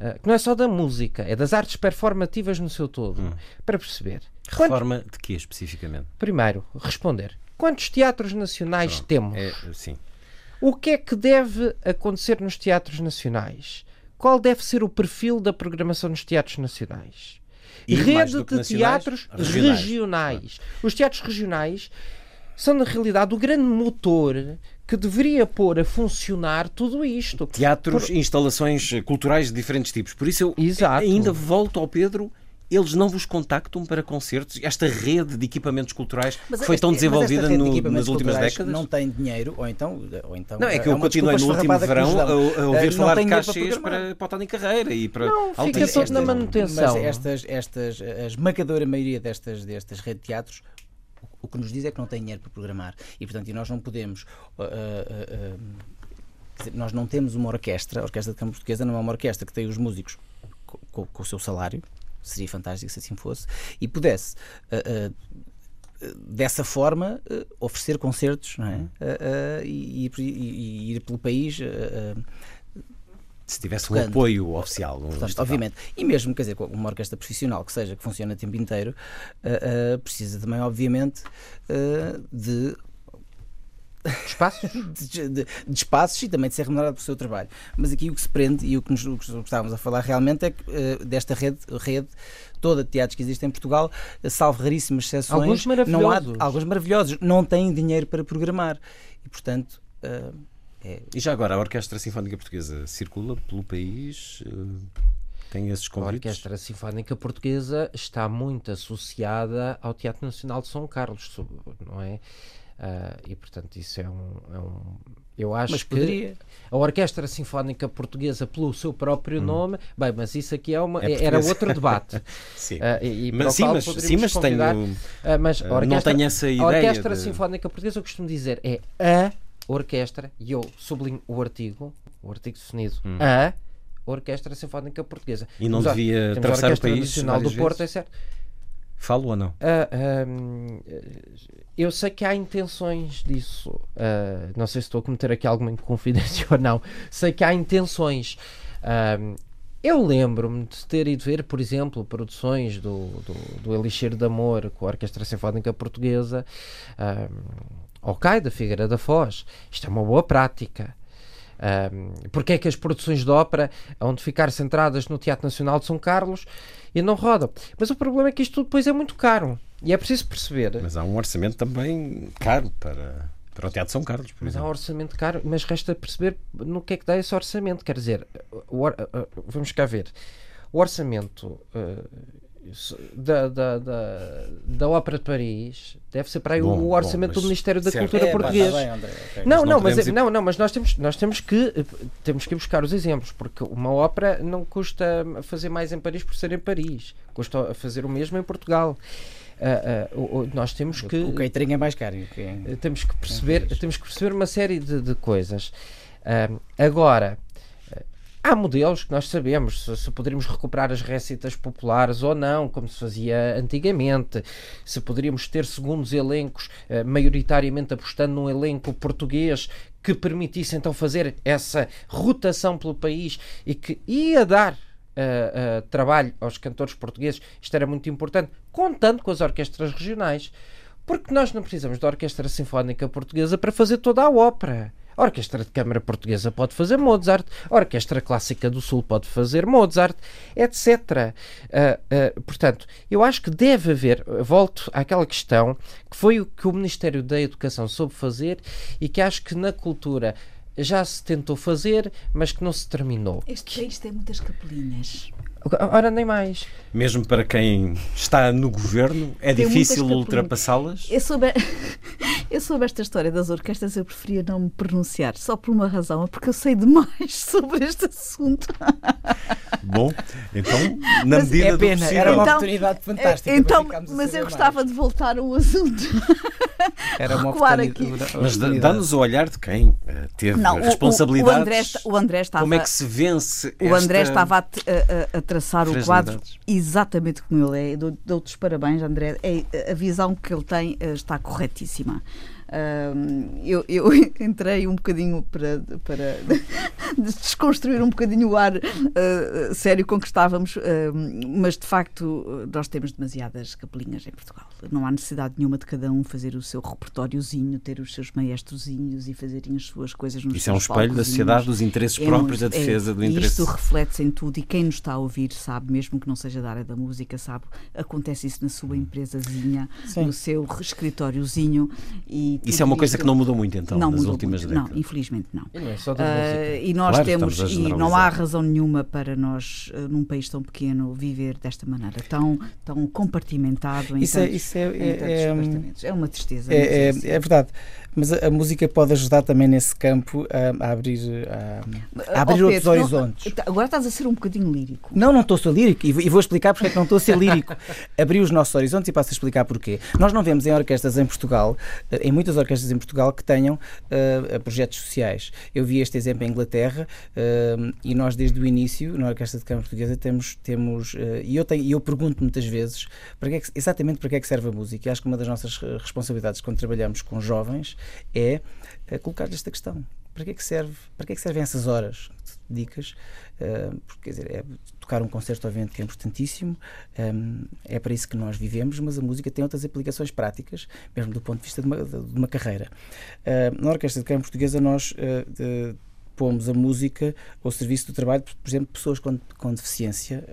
uh, que não é só da música, é das artes performativas no seu todo, hum. para perceber. Reforma de quê especificamente? Primeiro, responder. Quantos teatros nacionais Pronto. temos? É, sim. O que é que deve acontecer nos teatros nacionais? Qual deve ser o perfil da programação nos teatros nacionais? E Rede de teatros regionais. regionais. Os teatros regionais são na realidade o grande motor que deveria pôr a funcionar tudo isto. Teatros, Por... instalações culturais de diferentes tipos. Por isso eu Exato. ainda volto ao Pedro eles não vos contactam para concertos? Esta rede de equipamentos culturais mas que foi tão desenvolvida no, de nas últimas décadas? Não tem dinheiro, ou então. Ou então não, é que eu é continuei no último verão a, a ouvir uh, falar de cachês para, para, o Tony Carreira e para. Não, fica todo na manutenção. Mas estas, estas, a esmagadora maioria destas, destas redes de teatros o que nos diz é que não tem dinheiro para programar e portanto e nós não podemos uh, uh, uh, dizer, nós não temos uma orquestra a orquestra de campo portuguesa não é uma orquestra que tem os músicos com, com, com o seu salário seria fantástico se assim fosse, e pudesse. Uh, uh, dessa forma uh, oferecer concertos é? E, e, e, ir pelo país se tivesse um apoio oficial. Um Portanto, obviamente. E mesmo, quer dizer, uma orquestra profissional que seja, que funcione o tempo inteiro, uh, uh, precisa também, obviamente, uh, de espaços? de, de, de, espaços e também de ser remunerado pelo seu trabalho. Mas aqui o que se prende e o que, nos, o que estávamos a falar realmente é que uh, desta rede, rede toda de teatros que existe em Portugal, salvo raríssimas exceções, alguns maravilhosos. Não há, alguns maravilhosos, não têm dinheiro para programar. E, portanto. Uh, é... E já agora, a Orquestra Sinfónica Portuguesa circula pelo país? Uh... Tem esses convites? A Orquestra Sinfónica Portuguesa está muito associada ao Teatro Nacional de São Carlos, não é? Uh, e portanto isso é um, é um eu acho mas que poderia. a Orquestra Sinfónica Portuguesa, pelo seu próprio hum. nome, bem, mas isso aqui é uma, é era outro debate. sim. Uh, e, e mas, sim, mas, sim, mas tenho, uh, mas a orquestra, não tenho essa ideia. A Orquestra de... Sinfónica Portuguesa, eu costumo dizer, é a orquestra, e eu sublinho o artigo, o artigo definido, hum. a Orquestra Sinfónica Portuguesa. E não temos devia atravessar o país Nacional do Porto, vezes? é certo. Falo ou não? Uh, eu sei que há intenções disso. Uh, não sei se estou a cometer aqui alguma inconfidência ou não. Sei que há intenções. Eu lembro-me de ter ido ver, por exemplo, produções do, do, do Elixir de Amor com a Orquestra Sinfónica Portuguesa, ok, da Figueira da Foz. Isto é uma boa prática. Um, porque é que as produções de ópera hão de ficar centradas no Teatro Nacional de São Carlos e não rodam? Mas o problema é que isto tudo depois é muito caro. E é preciso perceber. Mas há um orçamento também caro para, para o Teatro de São Carlos, por mas exemplo. há um orçamento caro, mas resta perceber no que é que dá esse orçamento. Quer dizer, o, uh, vamos cá ver. O orçamento uh, da, da, da, da Ópera de Paris deve ser para aí bom, o orçamento bom, do Ministério da certo. Cultura é, português. Bem, André, okay. Não, não, mas, ir... não, não, mas nós temos, nós temos que temos que buscar os exemplos, porque uma ópera não custa fazer mais em Paris por ser em Paris, custa fazer o mesmo em Portugal. Uh, uh, nós temos que o catering é mais caro que temos que perceber temos que perceber uma série de, de coisas uh, agora Há modelos que nós sabemos se, se, poderíamos recuperar as récitas populares ou não, como se fazia antigamente, se poderíamos ter segundos elencos, eh, maioritariamente apostando num elenco português que permitisse então fazer essa rotação pelo país e que ia dar uh, uh, trabalho aos cantores portugueses, isto era muito importante, contando com as orquestras regionais. Porque nós não precisamos da Orquestra Sinfónica Portuguesa para fazer toda a ópera. A Orquestra de Câmara Portuguesa pode fazer Mozart, a Orquestra Clássica do Sul pode fazer Mozart, etc. Uh, uh, portanto, eu acho que deve haver, volto àquela questão que foi o que o Ministério da Educação soube fazer e que acho que na cultura já se tentou fazer, mas que não se terminou. Este país tem muitas capelinhas. Ora, nem mais. Mesmo para quem está no governo, é Tem difícil ultrapassá-las? Eu soube, eu soube esta história das orquestras, eu preferia não me pronunciar, só por uma razão, é porque eu sei demais sobre este assunto. Bom, então, na mas medida é pena, do possível... Era uma então, oportunidade fantástica. Então, mas eu gostava mais. de voltar ao assunto. Era uma oportunidade. Aqui. Mas dá-nos o olhar de quem eh, teve não, responsabilidades. O, o, André, o André estava... Como é que se vence O André estava a, a, a traçar o quadro exatamente como ele é. Dou-te os parabéns, André. É, a visão que ele tem eh, está corretíssima. Eu, eu, entrei um bocadinho para, para desconstruir um bocadinho o ar uh, sério com que estávamos, uh, mas de facto nós temos demasiadas capelinhas em Portugal. Não há necessidade nenhuma de cada um fazer o seu repertóriozinho, ter os seus maestrozinhos e fazerem as suas coisas nos Isso é um espelho da sociedade, dos interesses é próprios, da defesa é, do interesse. Isto reflete-se em tudo e quem nos está a ouvir sabe, mesmo que não seja da área da música, sabe, acontece isso na sua empresazinha, Sim. no seu escritóriozinho E Isso é uma coisa que não mudou muito então, não nas mudou últimas muito. décadas. Não, infelizmente não. E não é só da Ah, música. e nós Claro, temos, e não há razão nenhuma para nós, eh, num país tão pequeno, viver desta maneira, tão, tão compartimentado em Isso é, tantos, isso é, em tantos é, é, departamentos. É uma tristeza. é, é, é verdade. Mas a, a música pode ajudar também nesse campo a, a abrir, a, a abrir Oh, outros Pedro, não- horizontes. tá- agora estás a ser um bocadinho lírico. Não, não estou a ser lírico e vou- e vou explicar porque é que não estou a ser lírico. Abri os nossos horizontes e passo a explicar porquê. Nós não vemos em orquestras em Portugal, eh, em muitas orquestras em Portugal, que tenham eh, projetos sociais. Eu vi este exemplo em Inglaterra eh, e nós desde o início, na Orquestra de Câmara Portuguesa, temos, temos eh, e eu, tenho, eu pergunto muitas vezes para que é que- exatamente para que é que serve a música. E acho que uma das nossas responsabilidades quando trabalhamos com jovens é eh, colocar esta questão. Para que é que serve? Para que é que servem essas horas dedicas? Eh, porque, quer dizer, é tocar um concerto, obviamente, que é importantíssimo, um, é para isso que nós vivemos, mas a música tem outras aplicações práticas, mesmo do ponto de vista de uma, de uma carreira. Uh, na Orquestra de Câmara Portuguesa, nós pomos a música ao serviço do trabalho, por exemplo, de pessoas com, com deficiência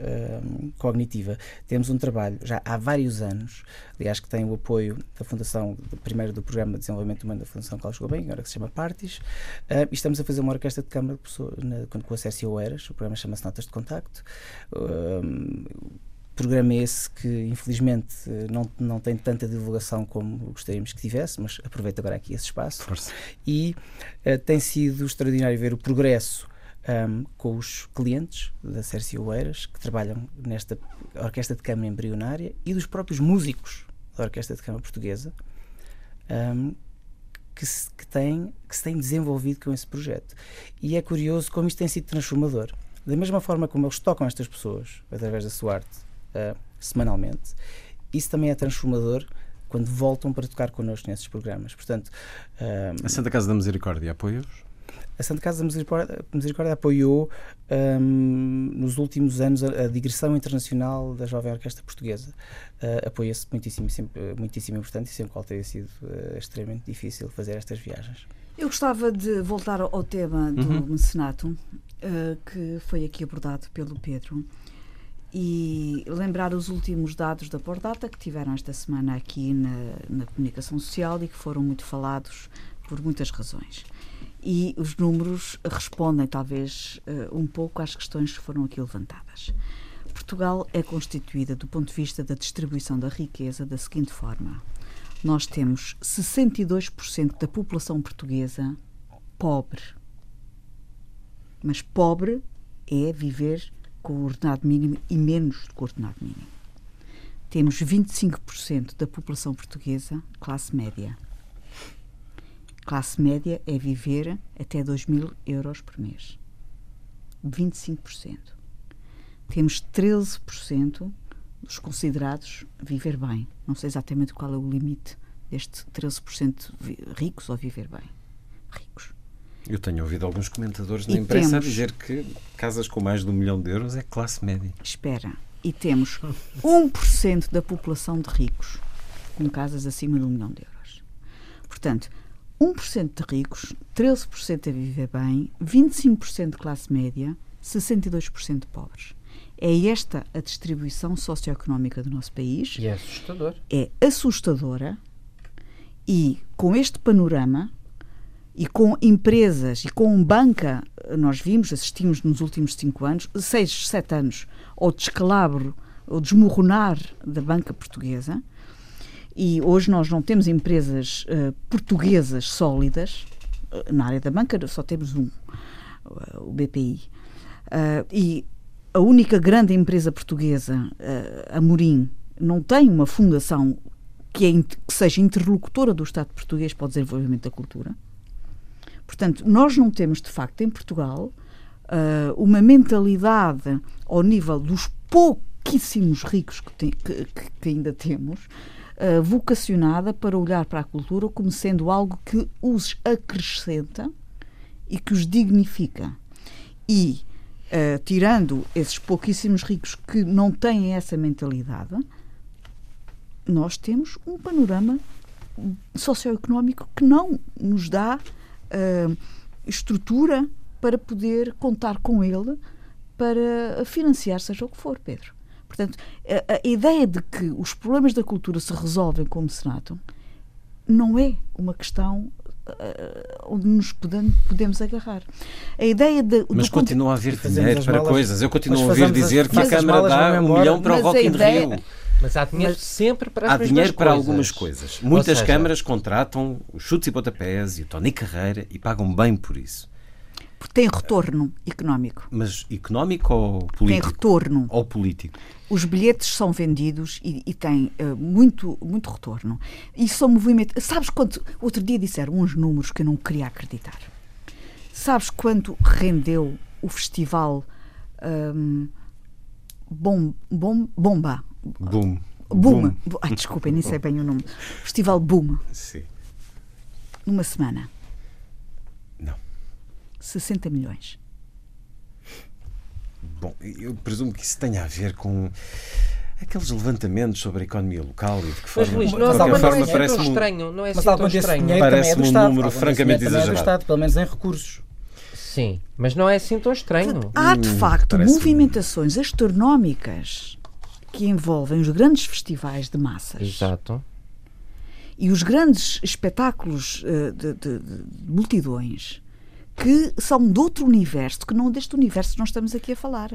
um, cognitiva. Temos um trabalho já há vários anos, aliás, que tem o apoio da Fundação, primeiro do Programa de Desenvolvimento Humano da Fundação Carlos Gouveia, agora que se chama Partis, uh, e estamos a fazer uma orquestra de câmara de pessoas, na, com, a Oeiras, o programa chama-se Notas de Contacto. Um, programa esse que infelizmente não, não tem tanta divulgação como gostaríamos que tivesse, mas aproveito agora aqui esse espaço. Força. e eh, tem sido extraordinário ver o progresso ahm, com os clientes da Cércia Oeiras que trabalham nesta orquestra de câmara embrionária e dos próprios músicos da orquestra de câmara portuguesa ahm, que se, que, têm, que se têm desenvolvido com esse projeto. E é curioso como isto tem sido transformador. Da mesma forma como eles tocam estas pessoas através da sua arte ah, semanalmente isso também é transformador quando voltam para tocar connosco nesses programas portanto ahm, A Santa Casa da Misericórdia apoia-os? a Santa Casa da Misericórdia, Misericórdia apoiou hum, nos últimos anos a, a digressão internacional da Jovem Orquestra Portuguesa. Uh, Apoia-se muitíssimo, sempre, muitíssimo importante e sempre qual tenha sido uh, extremamente difícil fazer estas viagens. Eu gostava de voltar ao tema do Uhum. mecenato, eh, que foi aqui abordado pelo Pedro, e lembrar os últimos dados da Pordata que tiveram esta semana aqui na, na comunicação social e que foram muito falados por muitas razões. E os números respondem, talvez, eh, um pouco às questões que foram aqui levantadas. Portugal é constituída, do ponto de vista da distribuição da riqueza, da seguinte forma: nós temos 62% da população portuguesa pobre. Mas pobre é viver com o ordenado mínimo e menos do que o ordenado mínimo. Temos 25% da população portuguesa classe média. Classe média é viver até 2 mil euros por mês. 25%. Temos 13% dos considerados viver bem. Não sei exatamente qual é o limite deste 13% vi- ricos ou viver bem. Ricos. Eu tenho ouvido alguns comentadores na imprensa a temos- dizer que casas com mais de um milhão de euros é classe média. Espera. E temos 1% da população de ricos com casas acima de um milhão de euros. Portanto, 1% de ricos, 13% a viver bem, 25% de classe média, 62% de pobres. É esta a distribuição socioeconómica do nosso país. E é assustador. é assustadora e com este panorama e com empresas e com banca, nós vimos, assistimos nos últimos cinco anos, seis, sete anos, ao descalabro, ao desmoronar da banca portuguesa. E hoje nós não temos empresas eh, portuguesas sólidas. Eh, na área da banca só temos um, eh, o BPI. Ah, e a única grande empresa portuguesa, ah, a Morim, não tem uma fundação que, é que seja interlocutora do Estado português para o desenvolvimento da cultura. Portanto, nós não temos, de facto, em Portugal, ah, uma mentalidade ao nível dos pouquíssimos ricos que, tem- que- que- ainda temos, ah, vocacionada para olhar para a cultura como sendo algo que os acrescenta e que os dignifica. E, ah, tirando esses pouquíssimos ricos que não têm essa mentalidade, nós temos um panorama socioeconómico que não nos dá ah, estrutura para poder contar com ele para financiar seja o que for, Pedro. Portanto, a, a ideia de que os problemas da cultura se resolvem com o mecenato não é uma questão uh, onde nos podemos, podemos agarrar. A ideia de, mas continua a haver dinheiro para malas, coisas. Eu continuo a ouvir dizer que a Câmara dá um milhão para o Rock in Rio. Mas há dinheiro mas, sempre para Há dinheiro para coisas. algumas coisas. Muitas seja, câmaras contratam os chutes e pontapés e o Tony Carreira e pagam bem por isso. Porque tem retorno económico. Mas económico ou político? Tem retorno. Ou político? Os bilhetes são vendidos e, e têm uh, muito, muito retorno. E são movimentos. Sabes quanto. Outro dia disseram uns números que eu não queria acreditar. Sabes quanto rendeu o festival um, bom, bom, Bomba? Boom. Boom. Boom. Ai, desculpem, nem sei bem o nome. Festival Boom. Sim. Numa semana. Não. 60 milhões. Bom, eu presumo que isso tenha a ver com aqueles levantamentos sobre a economia local e de que forma, mas, Luís, não, de qualquer forma não é parece assim estranho, não é mas assim tão estranho. Parece um Estado, número francamente exagerado. É do Estado, pelo menos em recursos. Sim, mas não é assim tão estranho. Há de hum, facto hum, movimentações astronómicas que envolvem os grandes festivais de massas. Exato. E os grandes espetáculos uh, de, de, de, multidões que são de outro universo, que não deste universo que nós estamos aqui a falar.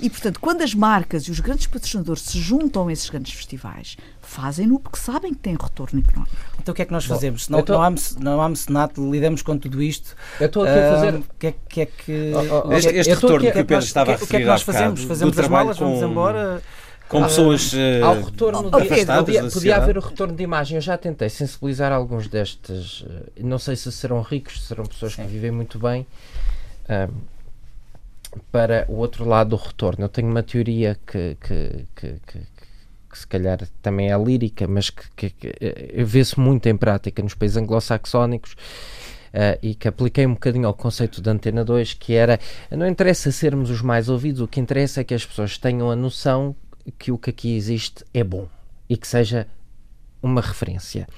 E, portanto, quando as marcas e os grandes patrocinadores se juntam a esses grandes festivais, fazem-no porque sabem que têm retorno económico. Então o que é que nós fazemos? Bom, não, tô... não, há, não há mecenato, lidamos com tudo isto. Eu estou aqui a fazer. O que é que. É que... Oh, oh, este, este retorno que, o Pedro estava a referir. O que é que nós fazemos? Fazemos as malas, com... vamos embora. Com pessoas uh, Ao retorno de, podia, podia haver o retorno de imagem. Eu já tentei sensibilizar alguns destes. Uh, não sei se serão ricos, serão pessoas Sim. que vivem muito bem. Uh, para o outro lado do retorno. Eu tenho uma teoria que, que, que, que, que se calhar também é lírica, mas que, que eh, vê-se muito em prática nos países anglo-saxónicos. Uh, e que apliquei um bocadinho ao conceito de Antena 2, que era não interessa sermos os mais ouvidos, o que interessa é que as pessoas tenham a noção que o que aqui existe é bom e que seja uma referência.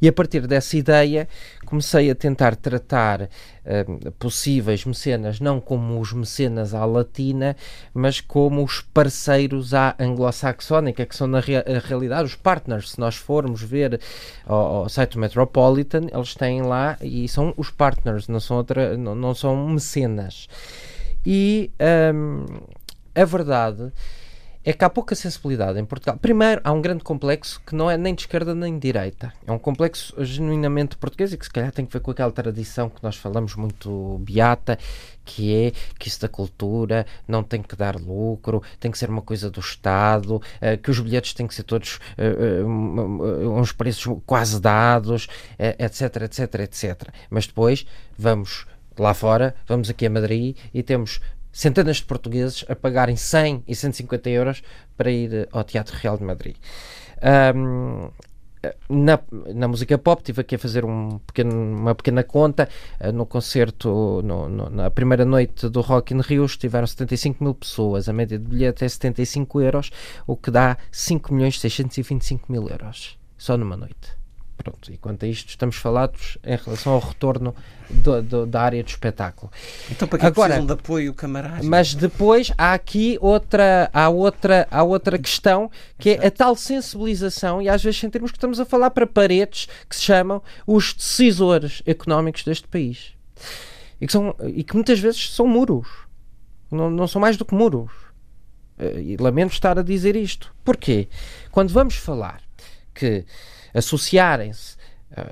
E a partir dessa ideia comecei a tentar tratar uh, possíveis mecenas não como os mecenas à latina, mas como os parceiros à anglo-saxónica, que são na rea realidade os partners. Se nós formos ver ao, ao site Metropolitan, eles têm lá e são os partners, não são, outra, não, não são mecenas. E um, a verdade é que há pouca sensibilidade em Portugal. Primeiro, há um grande complexo que não é nem de esquerda nem de direita. É um complexo genuinamente português e que se calhar tem que ver com aquela tradição que nós falamos muito beata, que é que isso da cultura não tem que dar lucro, tem que ser uma coisa do Estado, uh, que os bilhetes têm que ser todos uh, uh, uns preços quase dados, etc, etc, etc. Mas depois vamos lá fora, vamos aqui a Madrid e temos centenas de portugueses a pagarem 100 e 150 euros para ir eh, ao Teatro Real de Madrid. Um, na, na música pop tive aqui a fazer um pequeno, uma pequena conta uh, no concerto no, no, na primeira noite do Rock in Rio estiveram 75 mil pessoas a média de bilhete é 75 euros o que dá 5 milhões 625 mil euros só numa noite Pronto, e quanto a isto, estamos falados em relação ao retorno do, do, da área de espetáculo. Então, para que Agora, precisam de apoio, camaradas? Mas depois há aqui outra, há outra, há outra questão que Exato. é a tal sensibilização, e às vezes sentimos que estamos a falar para paredes que se chamam os decisores económicos deste país. E que, são, e que muitas vezes são muros. Não, não são mais do que muros. Eh, e lamento estar a dizer isto. Porquê? Quando vamos falar que associarem-se a,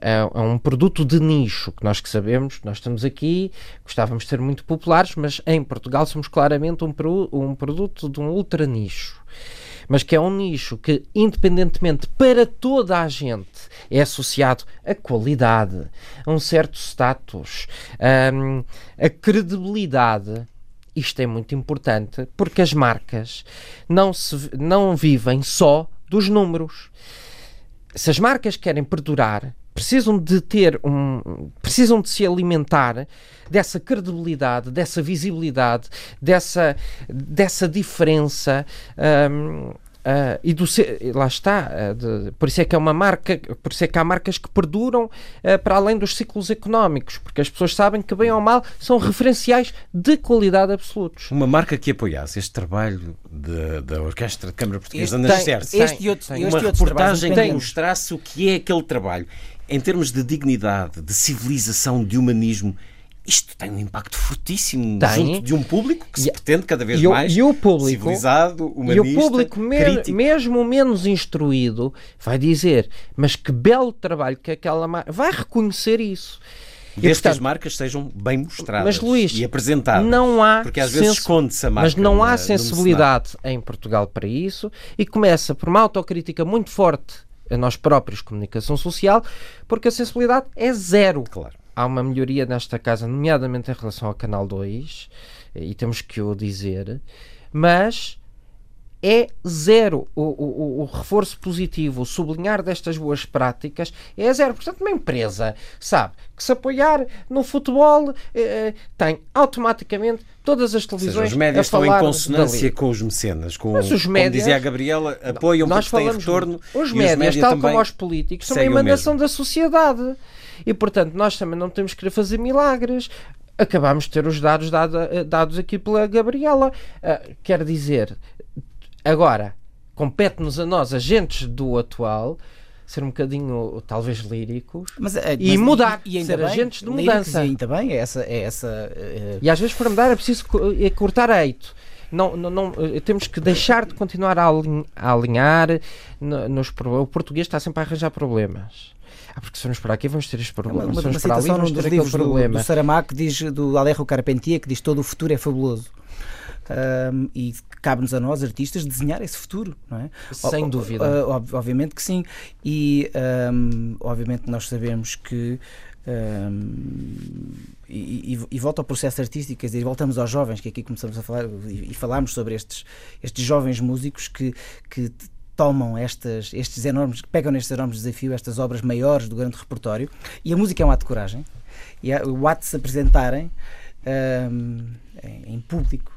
a, a, um produto de nicho que nós que sabemos, nós estamos aqui, gostávamos de ser muito populares, mas em Portugal somos claramente um, um produto de um ultra nicho. Mas que é um nicho que, independentemente para toda a gente, é associado a qualidade, a um certo status, um, a credibilidade. Isto é muito importante porque as marcas não, se, não vivem só dos números se as marcas querem perdurar, precisam de ter um. precisam de se alimentar dessa credibilidade, dessa visibilidade, dessa, dessa diferença. Um, Uh, e do, lá está, uh, de, por isso é que é uma marca, por isso é que há marcas que perduram uh, para além dos ciclos económicos, porque as pessoas sabem que, bem ou mal, são referenciais de qualidade absolutos. Uma marca que apoiasse este trabalho de, da Orquestra de Câmara Portuguesa na Este, este e outro, uma reportagem que mostrasse o que é aquele trabalho, em termos de dignidade, de civilização, de humanismo isto tem um impacto fortíssimo tem. junto de um público que se pretende cada vez e mais e o público, civilizado, humanista, E o público, me mesmo menos instruído, vai dizer, mas que belo trabalho que aquela marca... Vai reconhecer isso. Desde que as marcas sejam bem mostradas mas, Luís, e apresentadas. Não há porque às vezes esconde-se a marca. Mas não há na, sensibilidade em Portugal para isso e começa por uma autocrítica muito forte a nós próprios, comunicação social, porque a sensibilidade é zero. Claro há uma melhoria nesta casa, nomeadamente em relação ao Canal 2, e temos que o dizer, mas é zero o, o, o, reforço positivo, o sublinhar destas boas práticas é zero. Portanto, uma empresa sabe que se apoiar no futebol eh, tem automaticamente todas as televisões. Seja, os médias estão em consonância com os mecenas, com, Mas os médias, como dizia a Gabriela, apoiam nós porque têm retorno. Os médias, tal como os políticos, são uma emanação da sociedade. E, portanto, nós também não temos que querer fazer milagres. Acabámos de ter os dados dado, eh, dados aqui pela Gabriela. Uh, quer dizer, agora, compete-nos a nós, agentes do atual, ser um bocadinho, talvez, líricos mas, eh, mas, e mudar, e, e ser bem, agentes de mudança. E ainda bem, é essa. É essa uh... E às vezes, para mudar, é preciso é cortar eito. Não, não, não, temos que deixar de continuar a, alinhar. Nos, o português está sempre a arranjar problemas. Ah, porque se formos para aqui vamos ter este problema. Uma, uma, uma citação num dos livros do, do Saramago que diz, do Alejo Carpentier, que diz todo o futuro é fabuloso. Um, e cabe-nos a nós, artistas, desenhar esse futuro, não é? Sem dúvida. Uh, obviamente que sim. E um, obviamente nós sabemos que. Um, e, e, e, volta ao processo artístico, quer dizer, voltamos aos jovens, que aqui começamos a falar e, e falámos sobre estes, estes jovens músicos que, que tomam estas, estes enormes, pegam nestes enormes desafios, estas obras maiores do grande repertório, e a música é um ato de coragem, e o ato de se apresentarem um, em público,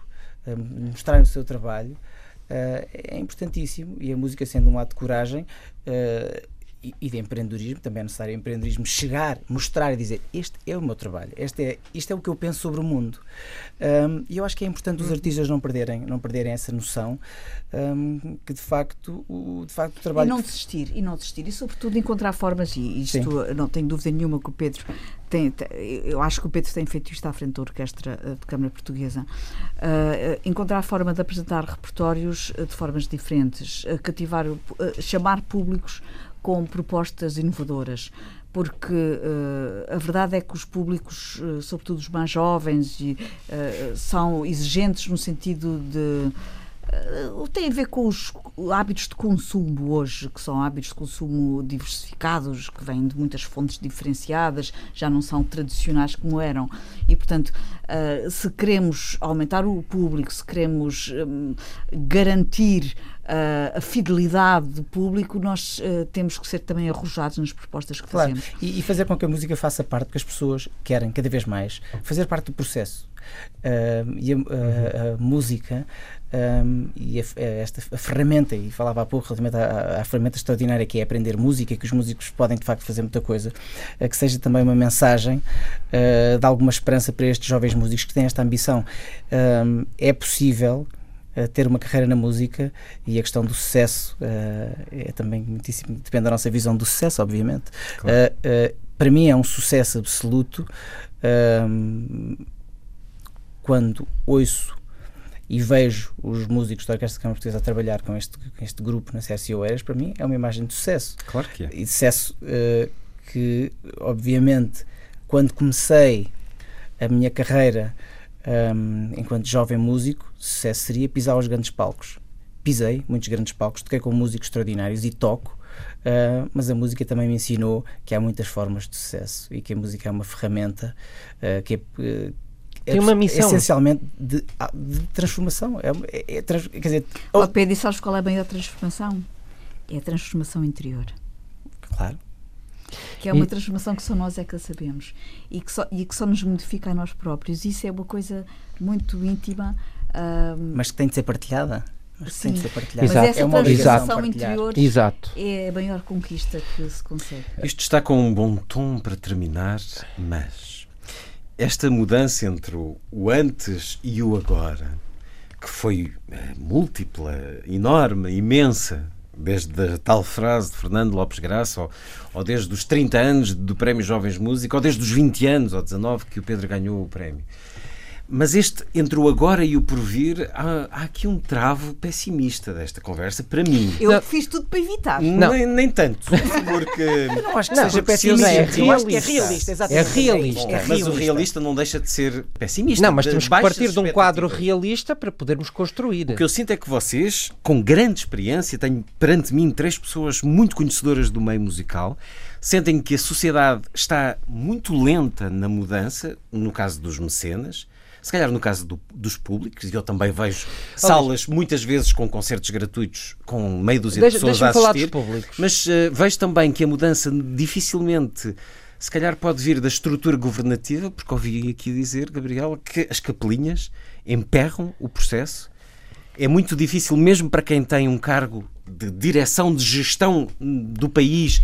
um, mostrarem o seu trabalho, uh, é importantíssimo, e a música sendo um ato de coragem, uh, e, de empreendedorismo, também é necessário empreendedorismo chegar, mostrar e dizer este é o meu trabalho, este é, isto é o que eu penso sobre o mundo. Um, e eu acho que é importante os uhum. artistas não perderem, não perderem essa noção um, que de facto, o, de facto o trabalho. E não desistir, e não desistir, e sobretudo encontrar formas, e isto Sim. não tenho dúvida nenhuma que o Pedro tem, eu acho que o Pedro tem feito isto à frente da Orquestra eh, de Câmara Portuguesa. Uh, encontrar forma de apresentar repertórios de formas diferentes, uh, cativar, uh, chamar públicos com propostas inovadoras porque uh, a verdade é que os públicos, uh, sobretudo os mais jovens, uh, são exigentes no sentido de Uh, tem a ver com os hábitos de consumo hoje, que são hábitos de consumo diversificados, que vêm de muitas fontes diferenciadas, já não são tradicionais como eram. E, portanto, uh, se queremos aumentar o público, se queremos um, garantir uh, a fidelidade do público, nós uh, temos que ser também arrojados nas propostas que claro. fazemos. E, e, fazer com que a música faça parte, porque as pessoas querem cada vez mais fazer parte do processo. Uh, e a, a, a música um, e a, esta a ferramenta, e falava há pouco relativamente à, à, ferramenta extraordinária que é aprender música, que os músicos podem de facto fazer muita coisa, uh, que seja também uma mensagem uh, de alguma esperança para estes jovens músicos que têm esta ambição. Um, é possível uh, ter uma carreira na música e a questão do sucesso é também muitíssimo, depende da nossa visão do sucesso, obviamente. Claro. para mim é um sucesso absoluto quando ouço e vejo os músicos da Orquestra de Câmara Portuguesa a trabalhar com este, com este grupo na CSO Eras, para mim é uma imagem de sucesso. Claro que é. E de sucesso uh, que, obviamente, quando comecei a minha carreira um, enquanto jovem músico, sucesso seria pisar os grandes palcos. Pisei muitos grandes palcos, toquei com músicos extraordinários e toco, Uh, mas a música também me ensinou que há muitas formas de sucesso e que a música é uma ferramenta uh, que, é, tem é uma missão. Essencialmente de, ah, de transformação. É, é, é trans, quer dizer, oh, Pedro, sabes qual é a maior transformação? É a transformação interior. Claro. Que é uma e... transformação que só nós é que a sabemos e que, só, e que só nos modifica a nós próprios. Isso é uma coisa muito íntima. Mas que tem de ser partilhada Mas Sim. tem de ser partilhado. Exato. Mas essa É uma transformação interior Exato. é a maior conquista que se consegue. Isto está com um bom tom para terminar, mas esta mudança entre o antes e o agora, que foi eh, múltipla, enorme, imensa, desde a tal frase de Fernando Lopes Graça, ou, ou desde os 30 anos do Prémio Jovens Música, ou desde os 20 anos, ou 19, que o Pedro ganhou o prémio. Mas este, entre o agora e o porvir, há, há aqui um travo pessimista desta conversa, para mim. Eu Não. fiz tudo para evitar. Não. Nem, nem tanto, porque... Eu não acho que Não, seja se pessimista. é eu acho que é realista. realista. É Exatamente. realista. Bom, É mas o realista não deixa de ser pessimista. Não, mas temos que partir de um quadro realista para podermos construir. O que eu sinto é que vocês, com grande experiência, tenho perante mim três pessoas muito conhecedoras do meio musical, sentem que a sociedade está muito lenta na mudança, no caso dos mecenas, se calhar no caso do- dos públicos, e eu também vejo salas muitas vezes com concertos gratuitos, com meio dúzia de pessoas a assistir, mas eh, vejo também que a mudança dificilmente, se calhar, pode vir da estrutura governativa, porque ouvi aqui dizer, Gabriela, que as capelinhas emperram o processo. É muito difícil, mesmo para quem tem um cargo de direção, de gestão do país,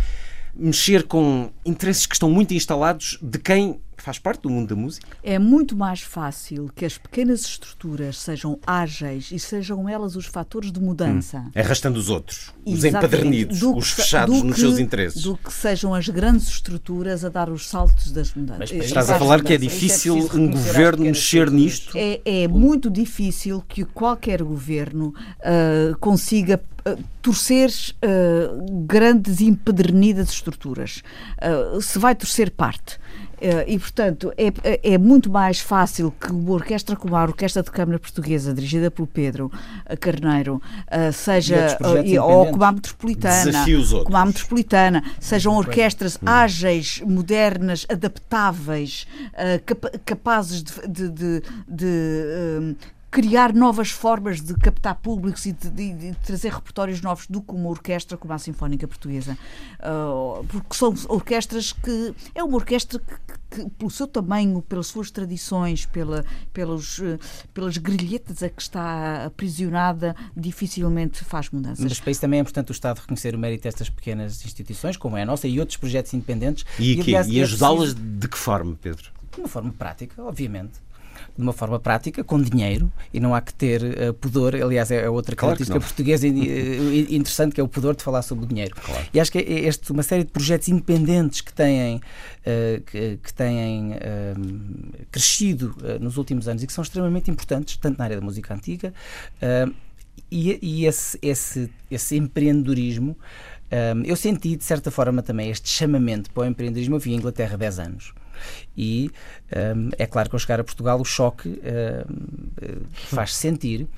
mexer com interesses que estão muito instalados de quem faz parte do mundo da música. É muito mais fácil que as pequenas estruturas sejam ágeis e sejam elas os fatores de mudança. Arrastando os outros, os Do que os fechados do nos que- seus interesses. Do que sejam as grandes estruturas a dar os saltos das mudanças. Mas Estás a falar que é é difícil preciso um governo mexer nisto. É, é muito difícil que qualquer governo ah, consiga ah, torcer ah, grandes empedernidas estruturas. Ah, se vai torcer parte. Ah, e, portanto, é, é muito mais fácil que uma orquestra como a Orquestra de Câmara Portuguesa, dirigida pelo Pedro ah, Carneiro, ah, E outros seja. ou como a Metropolitana, como a Metropolitana, sejam orquestras Hum. ágeis, modernas, adaptáveis, capa- capazes de, de- de- de, criar novas formas de captar públicos e de, de- de trazer repertórios novos do que uma orquestra como a Sinfónica Portuguesa. Ah, porque são orquestras que. É uma orquestra que, que, pelo seu tamanho, pelas suas tradições, pela, pelos, eh, pelas grilhetas a que está aprisionada, dificilmente faz mudanças. Mas para isso também é importante o Estado reconhecer o mérito destas pequenas instituições, como é a nossa, e outros projetos independentes. E, aqui, aliás, e é ajudá-las de que forma, Pedro? De uma forma prática, obviamente. De uma forma prática, com dinheiro, e não há que ter eh, pudor. Aliás, é outra Claro característica portuguesa eh, interessante, que é o pudor de falar sobre o dinheiro. E acho que é este, uma série de projetos independentes que têm, eh, que, que têm eh, crescido eh, nos últimos anos e que são extremamente importantes, tanto na área da música antiga, eh, e, e esse, esse, esse empreendedorismo. eh, eu senti, de certa forma, também este chamamento para o empreendedorismo. Eu vi em Inglaterra 10 anos. E hum, é claro que ao chegar a Portugal o choque hum, faz sentir,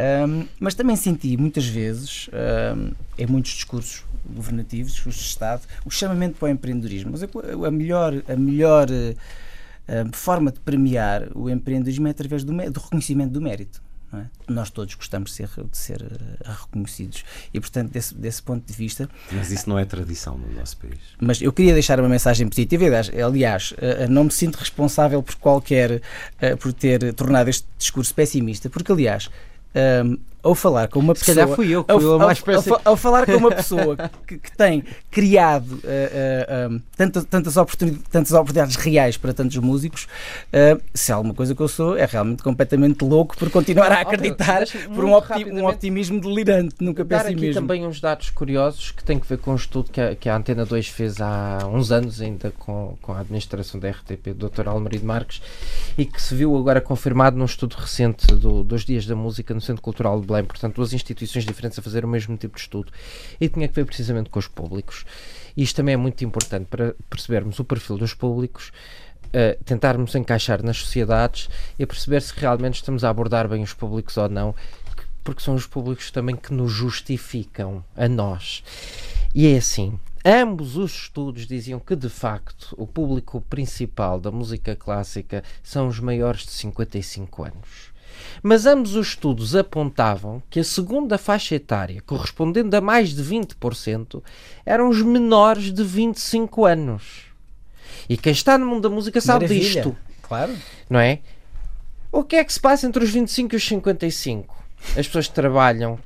Hum, mas também senti muitas vezes hum, em muitos discursos governativos, discursos de Estado, o chamamento para o empreendedorismo. Mas a, a melhor, a melhor hum, forma de premiar o empreendedorismo é através do, do reconhecimento do mérito. É? Nós todos gostamos de ser, de ser eh, reconhecidos. E, portanto, desse, desse ponto de vista, Mas isso não é tradição no nosso país. mas eu queria deixar uma mensagem positiva. Aliás, aliás eh, não me sinto responsável por qualquer eh, por ter tornado este discurso pessimista, porque aliás, ehm, ao falar com uma Se pessoa, calhar fui eu que ao, fui ao- mais ao fa- ao falar com uma pessoa que, que tem criado eh, eh, um, tantas, tantas, oportunidades, tantas oportunidades reais para tantos músicos, eh, se há alguma coisa que eu sou, é realmente completamente louco por continuar a acreditar deixa-me por um, opti- um optimismo delirante, nunca Dar aqui pessimismo. também uns dados curiosos que têm que ver com um estudo que a, que a Antena 2 fez há uns anos, ainda com, com a administração da RTP, do Dr. Almerido Marques, e que se viu agora confirmado num estudo recente do- dos Dias da Música no Centro Cultural de Portanto, duas instituições diferentes a fazer o mesmo tipo de estudo. E tinha que ver precisamente com os públicos. E isto também é muito importante para percebermos o perfil dos públicos. eh, tentarmos encaixar nas sociedades e perceber se realmente estamos a abordar bem os públicos ou não, que- porque são os públicos também que nos justificam a nós. E é assim, ambos os estudos diziam que de facto o público principal da música clássica são os maiores de 55 anos. Mas ambos os estudos apontavam que a segunda faixa etária, correspondendo a mais de 20%, eram os menores de 25 anos. E quem está no mundo da música sabe Maravilha. disto Claro. não é? O que é que se passa entre os 25 e os 55? as pessoas que trabalham.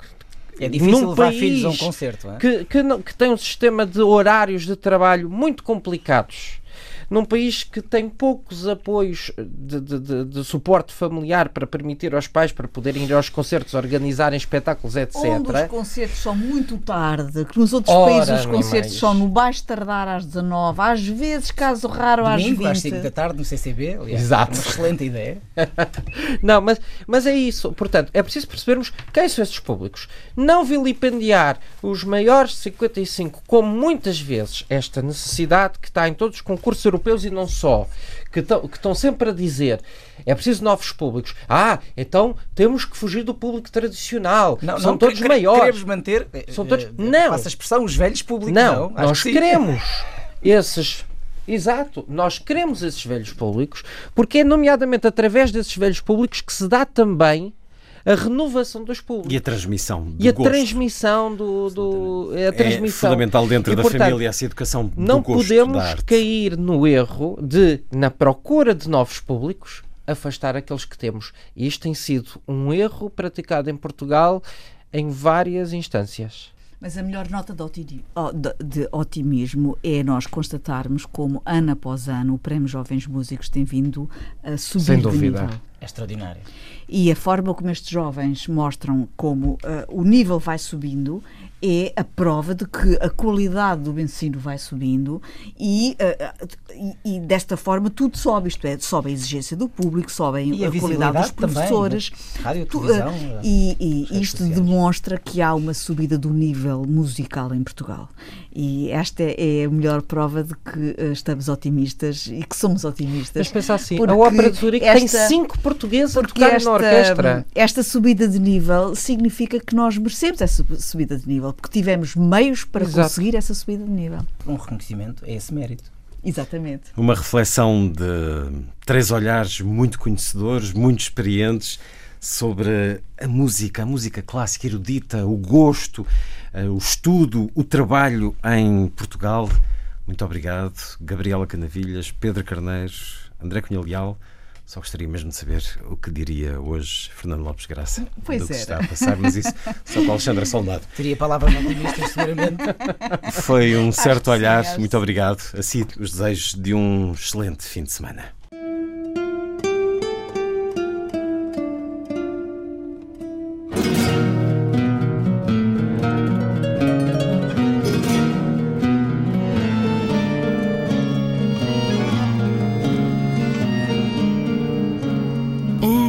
É difícil num levar país filhos a um concerto, é? que, que, que tem um sistema de horários de trabalho muito complicados. Num país que tem poucos apoios de, de- de- de suporte familiar para permitir aos pais para poderem ir aos concertos, organizarem espetáculos, etc. Onde os concertos são muito tarde, que nos outros Ora, países os nem concertos mais. são no baixo tardar às 19, às vezes, caso raro, às Domingo, 20. às 5 da tarde, no CCB. Aliás, Exato. Uma excelente ideia. Não, mas, mas é isso. Portanto, é preciso percebermos quem são esses públicos. Não vilipendiar os maiores de 55, como muitas vezes esta necessidade que está em todos os concursos europeus e não só, que estão, que sempre a dizer é preciso novos públicos. Ah, então temos que fugir do público tradicional. Não, São não, todos quere- maiores. Queremos manter. eh, São todos- eh, Não. Passa a expressão, os velhos públicos. Não, Não, nós que queremos esses. Exato, nós queremos esses velhos públicos porque é nomeadamente através desses velhos públicos que se dá também a renovação dos públicos. E a transmissão do E a gosto. transmissão do. do a É transmissão. fundamental dentro E, da portanto, família essa educação Não podemos da arte. cair no erro de, na procura de novos públicos, afastar aqueles que temos. E isto tem sido um erro praticado em Portugal em várias instâncias. Mas a melhor nota de, otimi- de- de otimismo é nós constatarmos como, ano após ano, o Prémio Jovens Músicos tem vindo a subir Sem de dúvida. nível. É extraordinário. E a forma como estes jovens mostram como ah, o nível vai subindo é a prova de que a qualidade do ensino vai subindo e, ah, e, e desta forma tudo sobe, isto é, sobe a exigência do público, sobe a a, qualidade dos também, professores. né? Rádio, Tu- televisão, ah, eh, e e isto sociais. demonstra que há uma subida do nível musical em Portugal. E esta é a melhor prova de que estamos otimistas e que somos otimistas. Mas pensa assim, a Ópera de Zurique tem esta- cinco portugueses a tocar esta, na orquestra. esta subida de nível significa que nós merecemos essa sub- subida de nível, porque tivemos meios para Exato. conseguir essa subida de nível. Um reconhecimento é esse mérito. Exatamente. Uma reflexão de três olhares muito conhecedores, muito experientes sobre a música, a música clássica, erudita, o gosto, eh, o estudo, o trabalho em Portugal. Muito obrigado, Gabriela Canavilhas, Pedro Carneiro, André Cunha Leal. Só gostaria mesmo de saber o que diria hoje Fernando Lopes Graça Pois do que era. está a passar, mas isso só com Alexandra Soldado. Teria palavras otimistas, seguramente. Foi um certo sim, olhar. acho Muito obrigado. Assim, os desejos de um excelente fim de semana.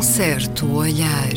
Certo olhar.